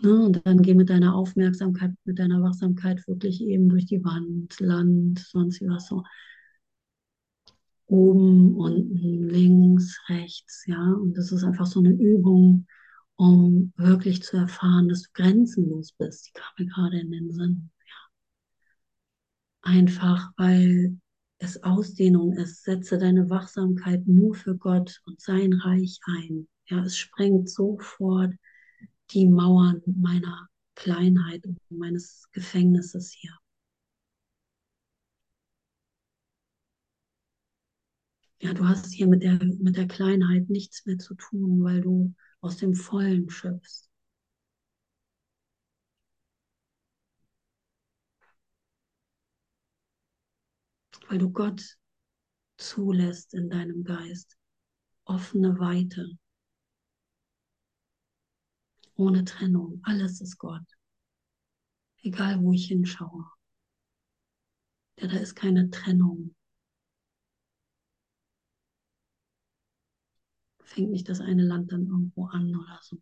Ne? Und dann geh mit deiner Aufmerksamkeit, mit deiner Wachsamkeit wirklich eben durch die Wand, Land, sonst was so. Oben, unten, links, rechts, ja. Und das ist einfach so eine Übung, um wirklich zu erfahren, dass du grenzenlos bist. Die kam mir gerade in den Sinn. Einfach, weil es Ausdehnung ist. Setze deine Wachsamkeit nur für Gott und sein Reich ein. Ja, es sprengt sofort die Mauern meiner Kleinheit und meines Gefängnisses hier. Ja, du hast hier mit der, mit der Kleinheit nichts mehr zu tun, weil du aus dem Vollen schöpfst. Weil du Gott zulässt in deinem Geist. Offene Weite. Ohne Trennung. Alles ist Gott. Egal wo ich hinschaue. Ja, da ist keine Trennung. fängt nicht das eine Land dann irgendwo an oder so.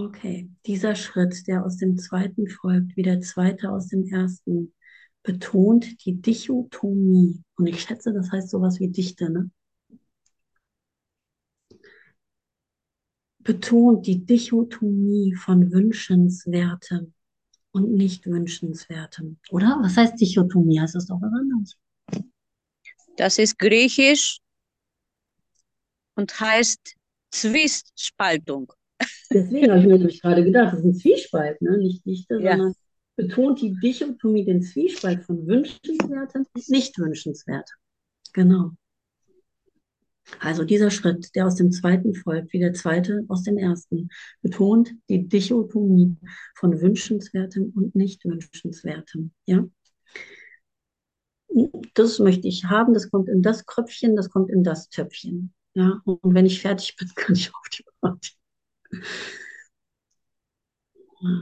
Okay, dieser Schritt, der aus dem zweiten folgt, wie der zweite aus dem ersten, betont die Dichotomie. Und ich schätze, das heißt sowas wie Dichte, ne? betont die Dichotomie von Wünschenswertem und nicht Wünschenswertem. Oder? Was heißt Dichotomie? Heißt das doch was anderes? Das ist griechisch und heißt Zwiespaltung. Deswegen habe ich mir nämlich gerade gedacht, das ist ein Zwiespalt, ne? nicht Dichte, ja. sondern betont die Dichotomie, den Zwiespalt von Wünschenswertem und nicht Wünschenswertem. Genau. Also dieser Schritt, der aus dem zweiten folgt, wie der zweite aus dem ersten, betont die Dichotomie von wünschenswertem und nicht wünschenswertem. Ja? Das möchte ich haben, das kommt in das Kröpfchen, das kommt in das Töpfchen. Ja? Und wenn ich fertig bin, <laughs> kann ich auf die Party.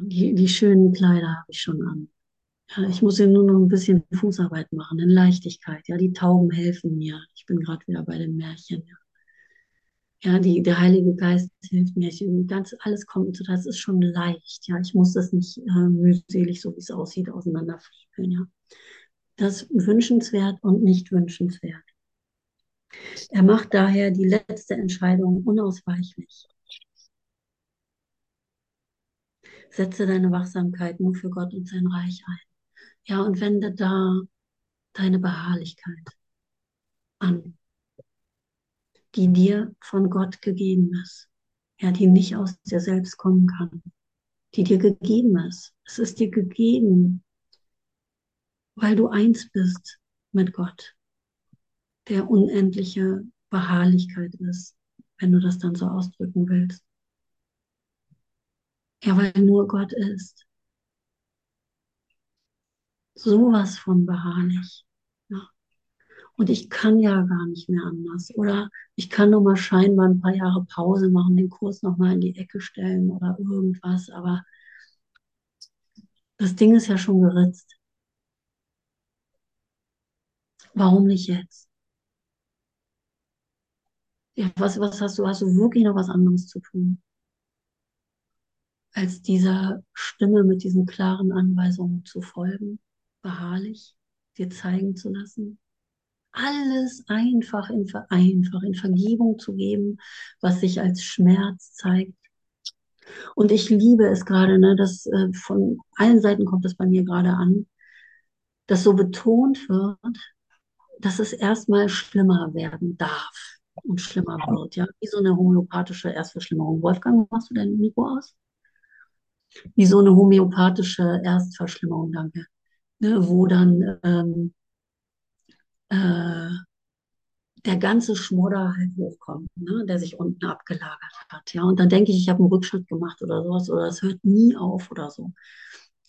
Die, die schönen Kleider habe ich schon an. Ja, ich muss hier nur noch ein bisschen Fußarbeit machen, in Leichtigkeit. Ja, die Tauben helfen mir. Ich bin gerade wieder bei den Märchen. Ja, ja die, der Heilige Geist hilft mir. Ich, ganz, alles kommt, das ist schon leicht. Ja, ich muss das nicht äh, mühselig, so wie es aussieht, auseinanderfriemeln. Ja, das wünschenswert und nicht wünschenswert. Er macht daher die letzte Entscheidung unausweichlich. Setze deine Wachsamkeit nur für Gott und sein Reich ein. Ja, und wende da deine Beharrlichkeit an. die dir von Gott gegeben ist. Ja, die nicht aus dir selbst kommen kann, die dir gegeben ist. Es ist dir gegeben, weil du eins bist mit Gott, der unendliche Beharrlichkeit ist, wenn du das dann so ausdrücken willst. Ja, weil nur Gott ist. Sowas von beharrlich. Ja. Und ich kann ja gar nicht mehr anders. Oder ich kann nur mal scheinbar ein paar Jahre Pause machen, den Kurs nochmal in die Ecke stellen oder irgendwas. Aber das Ding ist ja schon geritzt. Warum nicht jetzt? Ja, was, was hast du? Hast du wirklich noch was anderes zu tun? Als dieser Stimme mit diesen klaren Anweisungen zu folgen, beharrlich dir zeigen zu lassen? Alles einfach in, einfach in Vergebung zu geben, was sich als Schmerz zeigt. Und ich liebe es gerade, ne, dass äh, von allen Seiten kommt es bei mir gerade an, dass so betont wird, dass es erstmal schlimmer werden darf und schlimmer wird, ja, wie so eine homöopathische Erstverschlimmerung. Wolfgang, machst du dein Mikro aus? Wie so eine homöopathische Erstverschlimmerung, danke. Ne, wo dann ähm, äh, der ganze Schmodder halt hochkommt, ne, der sich unten abgelagert hat. Ja, und dann denke ich, ich habe einen Rückschritt gemacht oder sowas oder es hört nie auf oder so.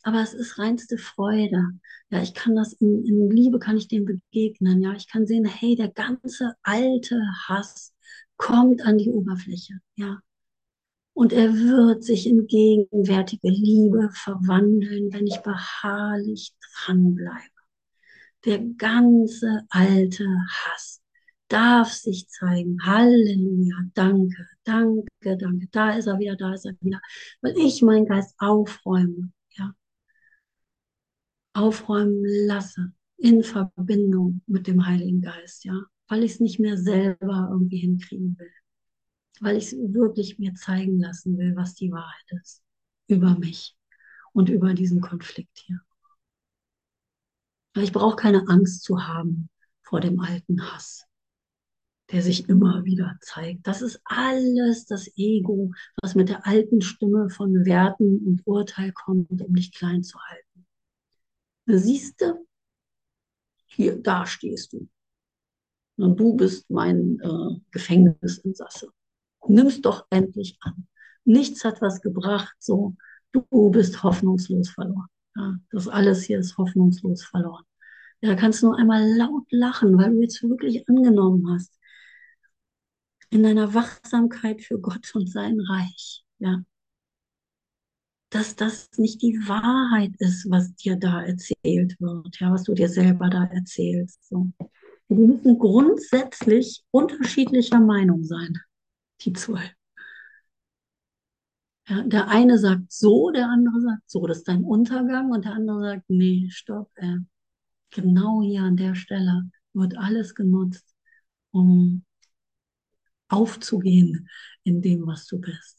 Aber es ist reinste Freude. Ja, ich kann das in, in Liebe kann ich dem begegnen. Ja, ich kann sehen, hey, der ganze alte Hass kommt an die Oberfläche. Ja, und er wird sich in gegenwärtige Liebe verwandeln, wenn ich beharrlich dranbleibe. Der ganze alte Hass darf sich zeigen. Halleluja, danke, danke, danke. Da ist er wieder, da ist er wieder. Weil ich meinen Geist aufräume, ja. Aufräumen lasse in Verbindung mit dem Heiligen Geist, ja. Weil ich es nicht mehr selber irgendwie hinkriegen will. Weil ich wirklich mir zeigen lassen will, was die Wahrheit ist. Über mich und über diesen Konflikt hier. Ich brauche keine Angst zu haben vor dem alten Hass, der sich immer wieder zeigt. Das ist alles das Ego, was mit der alten Stimme von Werten und Urteil kommt, um dich klein zu halten. Siehst du, hier, da stehst du. Und du bist mein äh, Gefängnisinsasse. Nimm's doch endlich an. Nichts hat was gebracht, so, du bist hoffnungslos verloren. Ja, das alles hier ist hoffnungslos verloren. Ja, kannst du nur einmal laut lachen, weil du jetzt wirklich angenommen hast. In deiner Wachsamkeit für Gott und sein Reich. Ja. Dass das nicht die Wahrheit ist, was dir da erzählt wird, ja, was du dir selber da erzählst. So. Die müssen grundsätzlich unterschiedlicher Meinung sein, die zwei. Ja, der eine sagt so, der andere sagt so, das ist dein Untergang und der andere sagt, nee, stopp, äh, genau hier an der Stelle wird alles genutzt, um aufzugehen in dem, was du bist.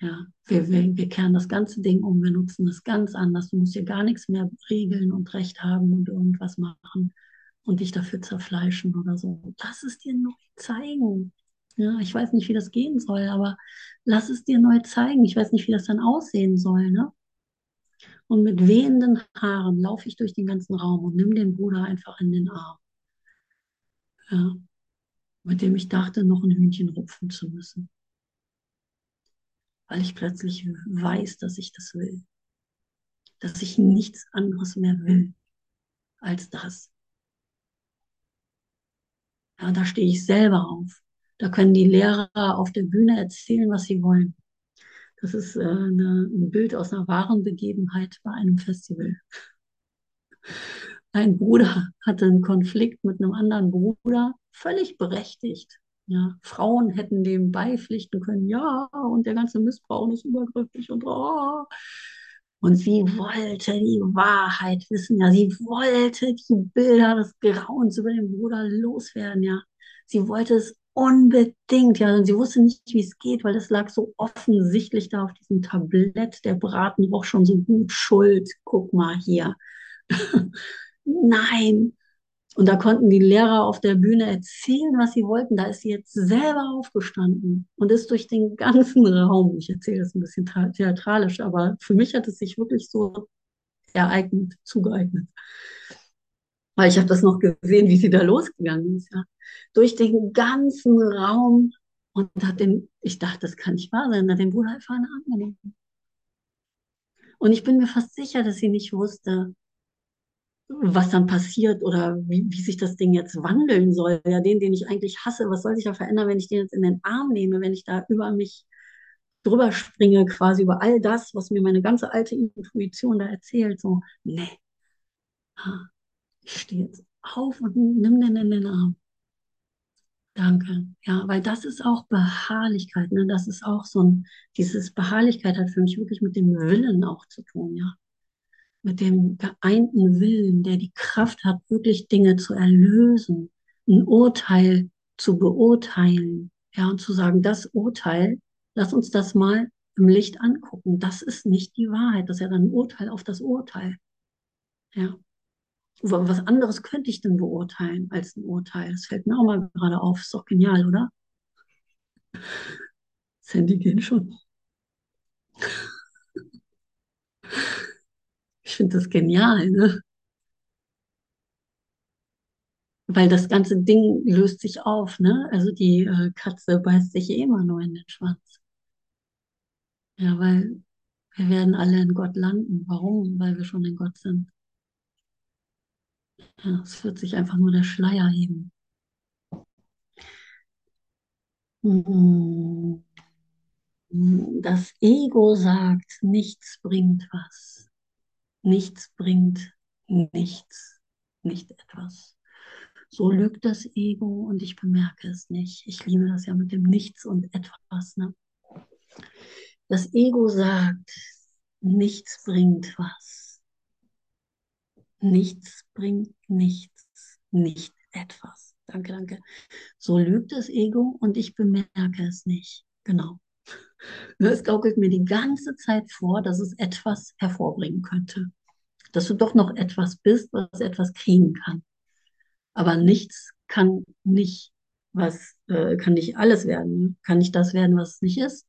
Ja, wir, wir, wir kehren das ganze Ding um, wir nutzen es ganz anders. Du musst hier gar nichts mehr regeln und Recht haben und irgendwas machen und dich dafür zerfleischen oder so. Lass es dir neu zeigen. Ja, ich weiß nicht, wie das gehen soll, aber lass es dir neu zeigen. Ich weiß nicht, wie das dann aussehen soll. Ne? Und mit wehenden Haaren laufe ich durch den ganzen Raum und nimm den Bruder einfach in den Arm. Ja, mit dem ich dachte, noch ein Hühnchen rupfen zu müssen. Weil ich plötzlich weiß, dass ich das will. Dass ich nichts anderes mehr will als das. Ja, da stehe ich selber auf. Da können die Lehrer auf der Bühne erzählen, was sie wollen. Das ist äh, eine, ein Bild aus einer wahren Begebenheit bei einem Festival. Ein Bruder hatte einen Konflikt mit einem anderen Bruder, völlig berechtigt. Ja, Frauen hätten dem beipflichten können, ja, und der ganze Missbrauch ist übergriffig und oh. Und sie wollte die Wahrheit wissen, ja, sie wollte die Bilder des Grauens über den Bruder loswerden, ja. Sie wollte es Unbedingt, ja. Und sie wusste nicht, wie es geht, weil das lag so offensichtlich da auf diesem Tablett. Der Braten roch schon so gut schuld. Guck mal hier. <laughs> Nein. Und da konnten die Lehrer auf der Bühne erzählen, was sie wollten. Da ist sie jetzt selber aufgestanden und ist durch den ganzen <laughs> Raum, ich erzähle das ein bisschen theatralisch, aber für mich hat es sich wirklich so ereignet, zugeeignet. Weil ich habe das noch gesehen, wie sie da losgegangen ist, ja. Durch den ganzen Raum und hat den, ich dachte, das kann nicht wahr sein, hat den Bruder einfach in den Arm genommen. Und ich bin mir fast sicher, dass sie nicht wusste, was dann passiert oder wie, wie sich das Ding jetzt wandeln soll. Ja, den, den ich eigentlich hasse, was soll sich da verändern, wenn ich den jetzt in den Arm nehme, wenn ich da über mich drüber springe, quasi über all das, was mir meine ganze alte Intuition da erzählt. So, nee, ich stehe jetzt auf und nimm den in den Arm. Danke. Ja, weil das ist auch Beharrlichkeit. Ne? Das ist auch so ein, dieses Beharrlichkeit hat für mich wirklich mit dem Willen auch zu tun, ja mit dem geeinten Willen, der die Kraft hat, wirklich Dinge zu erlösen, ein Urteil zu beurteilen, ja, und zu sagen, das Urteil, lass uns das mal im Licht angucken. Das ist nicht die Wahrheit. Das ist ja dann ein Urteil auf das Urteil. Ja. Was anderes könnte ich denn beurteilen als ein Urteil? Das fällt mir auch mal gerade auf. Ist doch genial, oder? Das Handy geht schon. Ich finde das genial, ne? Weil das ganze Ding löst sich auf, ne? Also die äh, Katze beißt sich immer nur in den Schwanz. Ja, weil wir werden alle in Gott landen. Warum? Weil wir schon in Gott sind. Es wird sich einfach nur der Schleier heben. Das Ego sagt, nichts bringt was. Nichts bringt nichts, nicht etwas. So lügt das Ego und ich bemerke es nicht. Ich liebe das ja mit dem Nichts und etwas. Ne? Das Ego sagt, nichts bringt was. Nichts bringt nichts, nicht etwas. Danke, danke. So lügt das Ego und ich bemerke es nicht. Genau. <laughs> Es gaukelt mir die ganze Zeit vor, dass es etwas hervorbringen könnte. Dass du doch noch etwas bist, was etwas kriegen kann. Aber nichts kann nicht, was äh, kann nicht alles werden. Kann nicht das werden, was es nicht ist.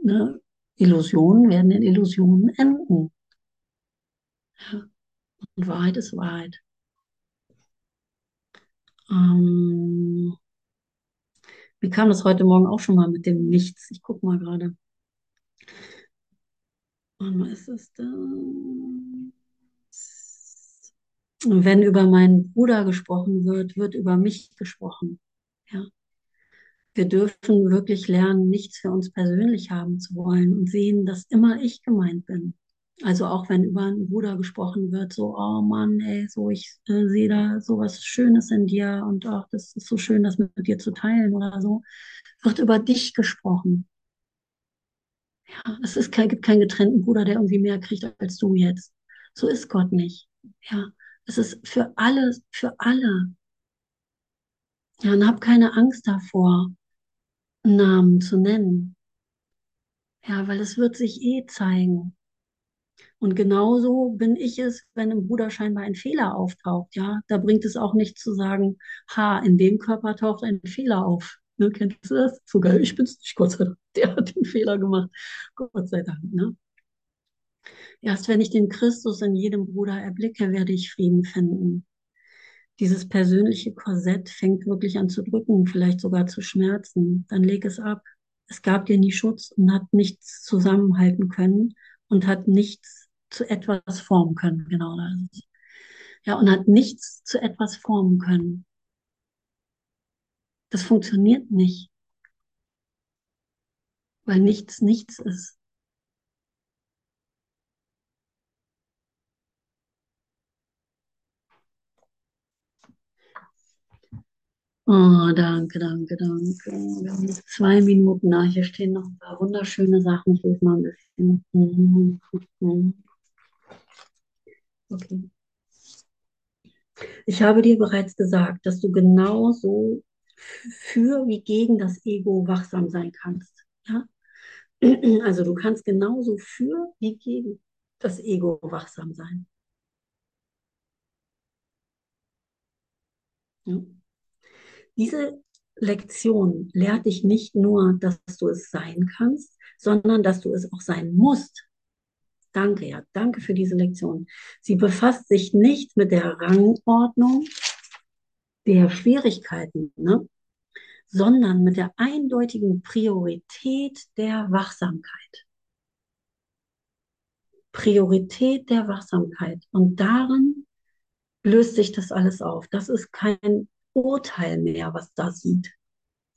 Ne? Illusionen werden in Illusionen enden. Ja. Und Wahrheit ist Wahrheit. Ähm, wie kam das heute Morgen auch schon mal mit dem Nichts? Ich gucke mal gerade. Wann ist es da? Wenn über meinen Bruder gesprochen wird, wird über mich gesprochen. Ja. Wir dürfen wirklich lernen, nichts für uns persönlich haben zu wollen und sehen, dass immer ich gemeint bin. Also auch wenn über einen Bruder gesprochen wird, so, oh Mann, ey, so, ich äh, sehe da so was Schönes in dir und auch das ist so schön, das mit dir zu teilen oder so, wird über dich gesprochen. Ja, es ist kein, gibt keinen getrennten Bruder, der irgendwie mehr kriegt als du jetzt. So ist Gott nicht. Ja, es ist für alle, für alle. Ja, und hab keine Angst davor, Namen zu nennen. Ja, weil es wird sich eh zeigen. Und genauso bin ich es, wenn im Bruder scheinbar ein Fehler auftaucht. Ja, da bringt es auch nicht zu sagen, ha, in dem Körper taucht ein Fehler auf. Ne, kennst du das? Sogar ich bin es nicht, Gott sei Dank. Der hat den Fehler gemacht. Gott sei Dank. Ne? Erst wenn ich den Christus in jedem Bruder erblicke, werde ich Frieden finden. Dieses persönliche Korsett fängt wirklich an zu drücken, vielleicht sogar zu schmerzen. Dann leg es ab. Es gab dir nie Schutz und hat nichts zusammenhalten können und hat nichts zu etwas formen können. Genau das. Ja, und hat nichts zu etwas formen können. Das funktioniert nicht, weil nichts nichts ist. Oh, danke, danke, danke. Wir haben jetzt zwei Minuten nach. Hier stehen noch ein paar wunderschöne Sachen. Ich lese mal ein bisschen. Okay. Ich habe dir bereits gesagt, dass du genauso für wie gegen das Ego wachsam sein kannst. Ja? <clears throat> Also du kannst genauso für wie gegen das Ego wachsam sein. Ja. Diese Lektion lehrt dich nicht nur, dass du es sein kannst, sondern dass du es auch sein musst. Danke, ja, danke für diese Lektion. Sie befasst sich nicht mit der Rangordnung der Schwierigkeiten, ne? sondern mit der eindeutigen Priorität der Wachsamkeit. Priorität der Wachsamkeit. Und darin löst sich das alles auf. Das ist kein Urteil mehr, was da sieht.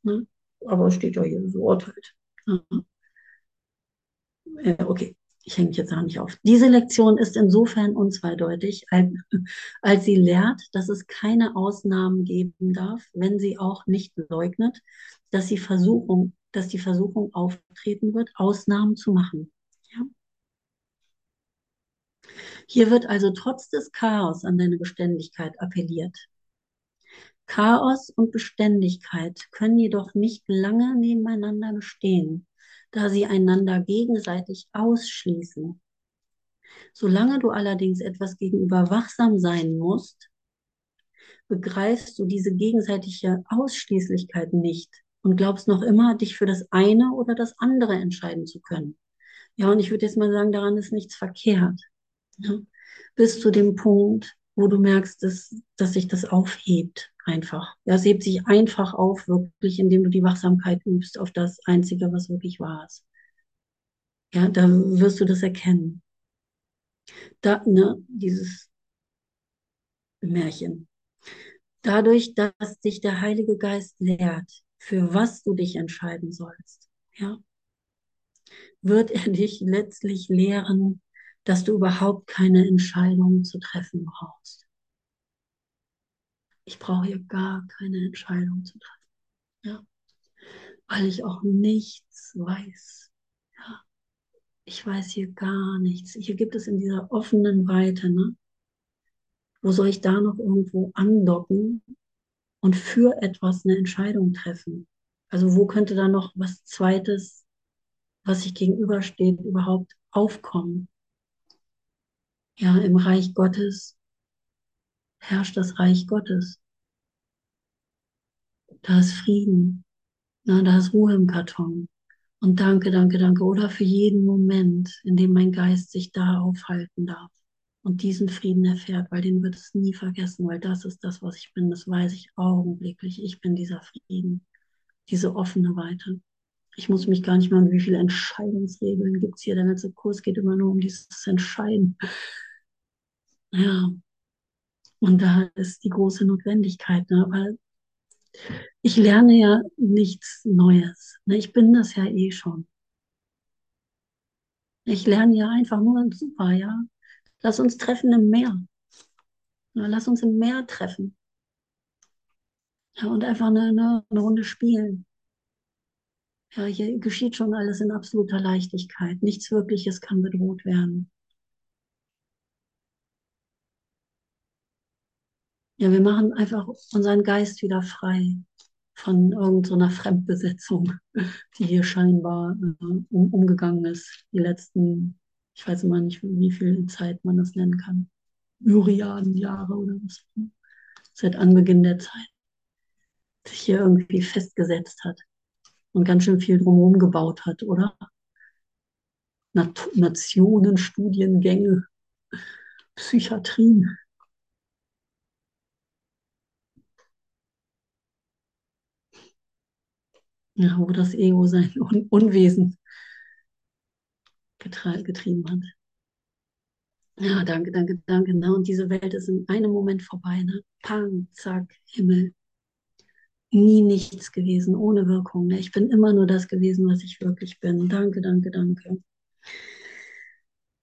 Ne? Aber es steht ja hier so urteilt. Äh, okay, ich hänge jetzt auch nicht auf. Diese Lektion ist insofern unzweideutig, als, als sie lehrt, dass es keine Ausnahmen geben darf, wenn sie auch nicht leugnet, dass, die Versuchung, dass die Versuchung auftreten wird, Ausnahmen zu machen. Ja? Hier wird also trotz des Chaos an deine Beständigkeit appelliert. Chaos und Beständigkeit können jedoch nicht lange nebeneinander bestehen, da sie einander gegenseitig ausschließen. Solange du allerdings etwas gegenüber wachsam sein musst, begreifst du diese gegenseitige Ausschließlichkeit nicht und glaubst noch immer, dich für das eine oder das andere entscheiden zu können. Ja, und ich würde jetzt mal sagen, daran ist nichts verkehrt. Ja, bis zu dem Punkt, wo du merkst, dass, dass sich das aufhebt einfach. Ja, es hebt sich einfach auf, wirklich, indem du die Wachsamkeit übst auf das Einzige, was wirklich wahr ist. Ja, da wirst du das erkennen. Da, ne, dieses Märchen. Dadurch, dass dich der Heilige Geist lehrt, für was du dich entscheiden sollst, ja, wird er dich letztlich lehren, dass du überhaupt keine Entscheidungen zu treffen brauchst. Ich brauche hier gar keine Entscheidung zu treffen. Ja? Weil ich auch nichts weiß. Ja? Ich weiß hier gar nichts. Hier gibt es in dieser offenen Weite, ne? wo soll ich da noch irgendwo andocken und für etwas eine Entscheidung treffen? Also wo könnte da noch was Zweites, was sich gegenübersteht, überhaupt aufkommen? Ja, im Reich Gottes herrscht das Reich Gottes. Da ist Frieden. Na, da ist Ruhe im Karton. Und danke, danke, danke. Oder für jeden Moment, in dem mein Geist sich da aufhalten darf und diesen Frieden erfährt, weil den wird es nie vergessen, weil das ist das, was ich bin. Das weiß ich augenblicklich. Ich bin dieser Frieden, diese offene Weite. Ich muss mich gar nicht mehr an wie viele Entscheidungsregeln gibt es hier. Der ganze Kurs geht immer nur um dieses Entscheiden. Ja. Und da ist die große Notwendigkeit, ne? weil ich lerne ja nichts Neues. Ne? Ich bin das ja eh schon. Ich lerne ja einfach nur super, ja. Lass uns treffen im Meer. Lass uns im Meer treffen. Ja, und einfach eine, eine, eine Runde spielen. Ja, hier geschieht schon alles in absoluter Leichtigkeit. Nichts Wirkliches kann bedroht werden. Ja, wir machen einfach unseren Geist wieder frei von irgendeiner so Fremdbesetzung, <laughs> die hier scheinbar äh, um, umgegangen ist, die letzten, ich weiß immer nicht, wie viel Zeit man das nennen kann, Myriaden Jahre oder was, seit Anbeginn der Zeit, sich hier irgendwie festgesetzt hat und ganz schön viel drumherum gebaut hat, oder? Nat Nationen, Studiengänge, Psychiatrien. Ja, wo das Ego sein <laughs> Un Unwesen getrieben hat. Ja, danke, danke, danke. Ne? Und diese Welt ist in einem Moment vorbei. Ne? Pang, zack, Himmel. Nie nichts gewesen, ohne Wirkung. Ne? Ich bin immer nur das gewesen, was ich wirklich bin. Danke, danke, danke.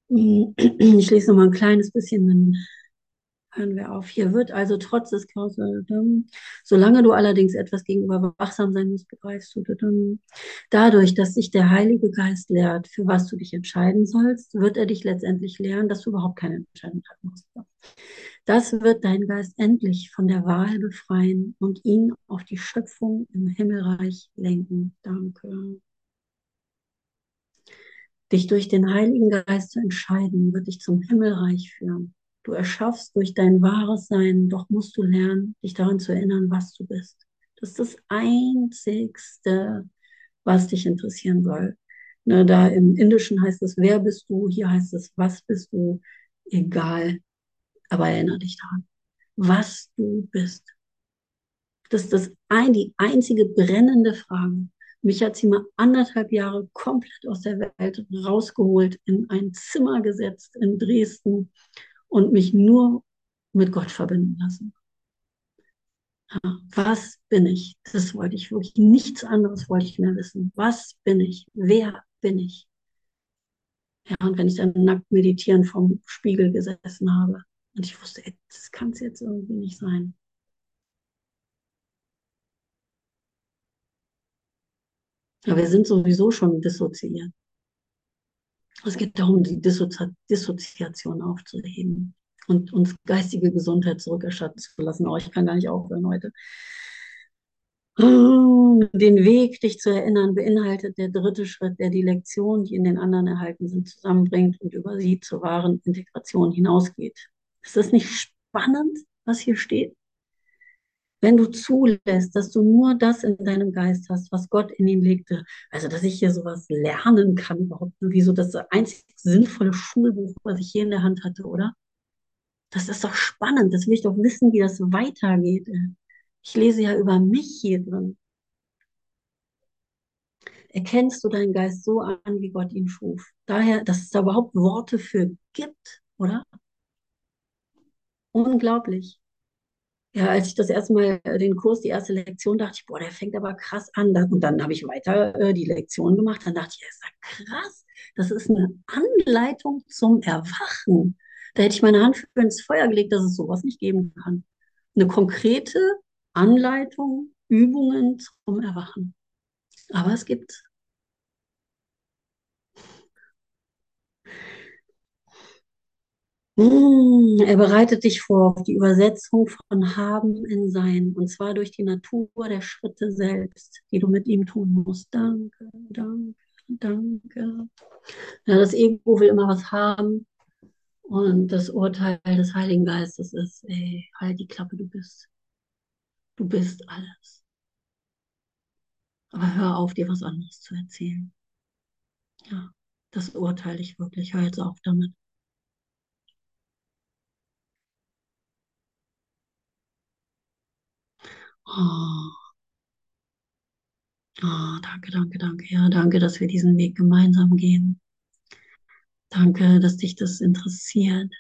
Ich lese noch mal ein kleines bisschen, hören wir auf. Hier wird also trotz des Chaos, solange du allerdings etwas gegenüber wachsam sein musst, begreifst du, dadurch, dass sich der Heilige Geist lehrt, für was du dich entscheiden sollst, wird er dich letztendlich lehren, dass du überhaupt keine Entscheidung treffen musst. Das wird dein Geist endlich von der Wahl befreien und ihn auf die Schöpfung im Himmelreich lenken. Danke. Dich durch den Heiligen Geist zu entscheiden, wird dich zum Himmelreich führen. Du erschaffst durch dein wahres Sein, doch musst du lernen, dich daran zu erinnern, was du bist. Das ist das Einzigste, was dich interessieren soll. Ne, da im Indischen heißt es, wer bist du? Hier heißt es, was bist du? Egal. Aber erinnere dich daran, was du bist. Das ist das ein, die einzige brennende Frage. Mich hat sie mal anderthalb Jahre komplett aus der Welt rausgeholt, in ein Zimmer gesetzt in Dresden und mich nur mit Gott verbinden lassen. Ja, was bin ich? Das wollte ich wirklich. Nichts anderes wollte ich mehr wissen. Was bin ich? Wer bin ich? Ja, und wenn ich dann nackt meditieren vom Spiegel gesessen habe und ich wusste, ey, das kann es jetzt irgendwie nicht sein. Aber wir sind sowieso schon dissoziiert. Es geht darum, die Dissozi Dissoziation aufzuheben und uns geistige Gesundheit zurückerstatten zu lassen. Oh, ich kann gar nicht aufhören heute. Den Weg, dich zu erinnern, beinhaltet der dritte Schritt, der die Lektionen, die in den anderen erhalten sind, zusammenbringt und über sie zur wahren Integration hinausgeht. Ist das nicht spannend, was hier steht? Wenn du zulässt, dass du nur das in deinem Geist hast, was Gott in ihn legte, also dass ich hier sowas lernen kann, überhaupt wie so das einzig sinnvolle Schulbuch, was ich je in der Hand hatte, oder? Das ist doch spannend, das will ich doch wissen, wie das weitergeht. Ich lese ja über mich hier drin. Erkennst du deinen Geist so an, wie Gott ihn schuf? Daher, dass es da überhaupt Worte für gibt, oder? Unglaublich ja, als ich das erste Mal äh, den Kurs, die erste Lektion, dachte ich, boah, der fängt aber krass an. Und dann habe ich weiter äh, die Lektion gemacht. Dann dachte ich, ist ja krass. Das ist eine Anleitung zum Erwachen. Da hätte ich meine Hand für ins Feuer gelegt, dass es sowas nicht geben kann. Eine konkrete Anleitung, Übungen zum Erwachen. Aber es gibt Hm, er bereitet dich vor auf die Übersetzung von Haben in Sein, und zwar durch die Natur der Schritte selbst, die du mit ihm tun musst. Danke, danke, danke. Ja, das Ego will immer was haben und das Urteil des Heiligen Geistes ist, ey, halt die Klappe, du bist. Du bist alles. Aber hör auf, dir was anderes zu erzählen. Ja, das urteile ich wirklich. Hör jetzt auf damit. Oh. oh, danke, danke, danke. Ja, danke, dass wir diesen Weg gemeinsam gehen. Danke, dass dich das interessiert,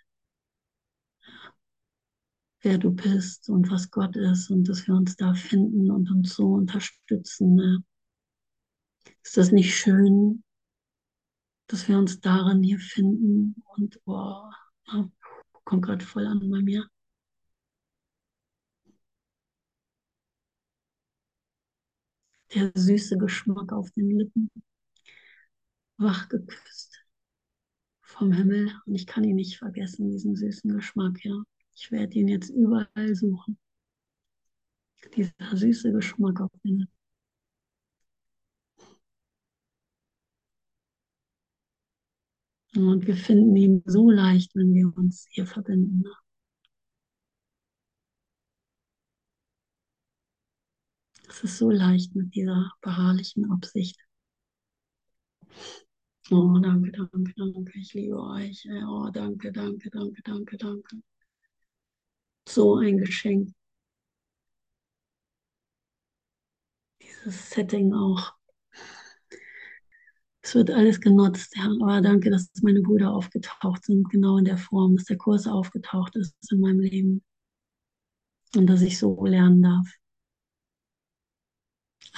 wer du bist und was Gott ist und dass wir uns da finden und uns so unterstützen. Ist das nicht schön, dass wir uns darin hier finden und boah, kommt gerade voll an bei mir. Der süße Geschmack auf den Lippen, wach geküsst vom Himmel. Und ich kann ihn nicht vergessen, diesen süßen Geschmack, ja. Ich werde ihn jetzt überall suchen. Dieser süße Geschmack auf den Lippen. Und wir finden ihn so leicht, wenn wir uns hier verbinden. Es ist so leicht mit dieser beharrlichen Absicht. Oh, danke, danke, danke. Ich liebe euch. Oh, danke, danke, danke, danke, danke. So ein Geschenk. Dieses Setting auch. Es wird alles genutzt, ja. Aber danke, dass meine Brüder aufgetaucht sind, genau in der Form, dass der Kurs aufgetaucht ist in meinem Leben. Und dass ich so lernen darf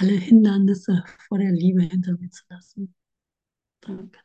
alle Hindernisse vor der Liebe hinter mir zu lassen. Danke.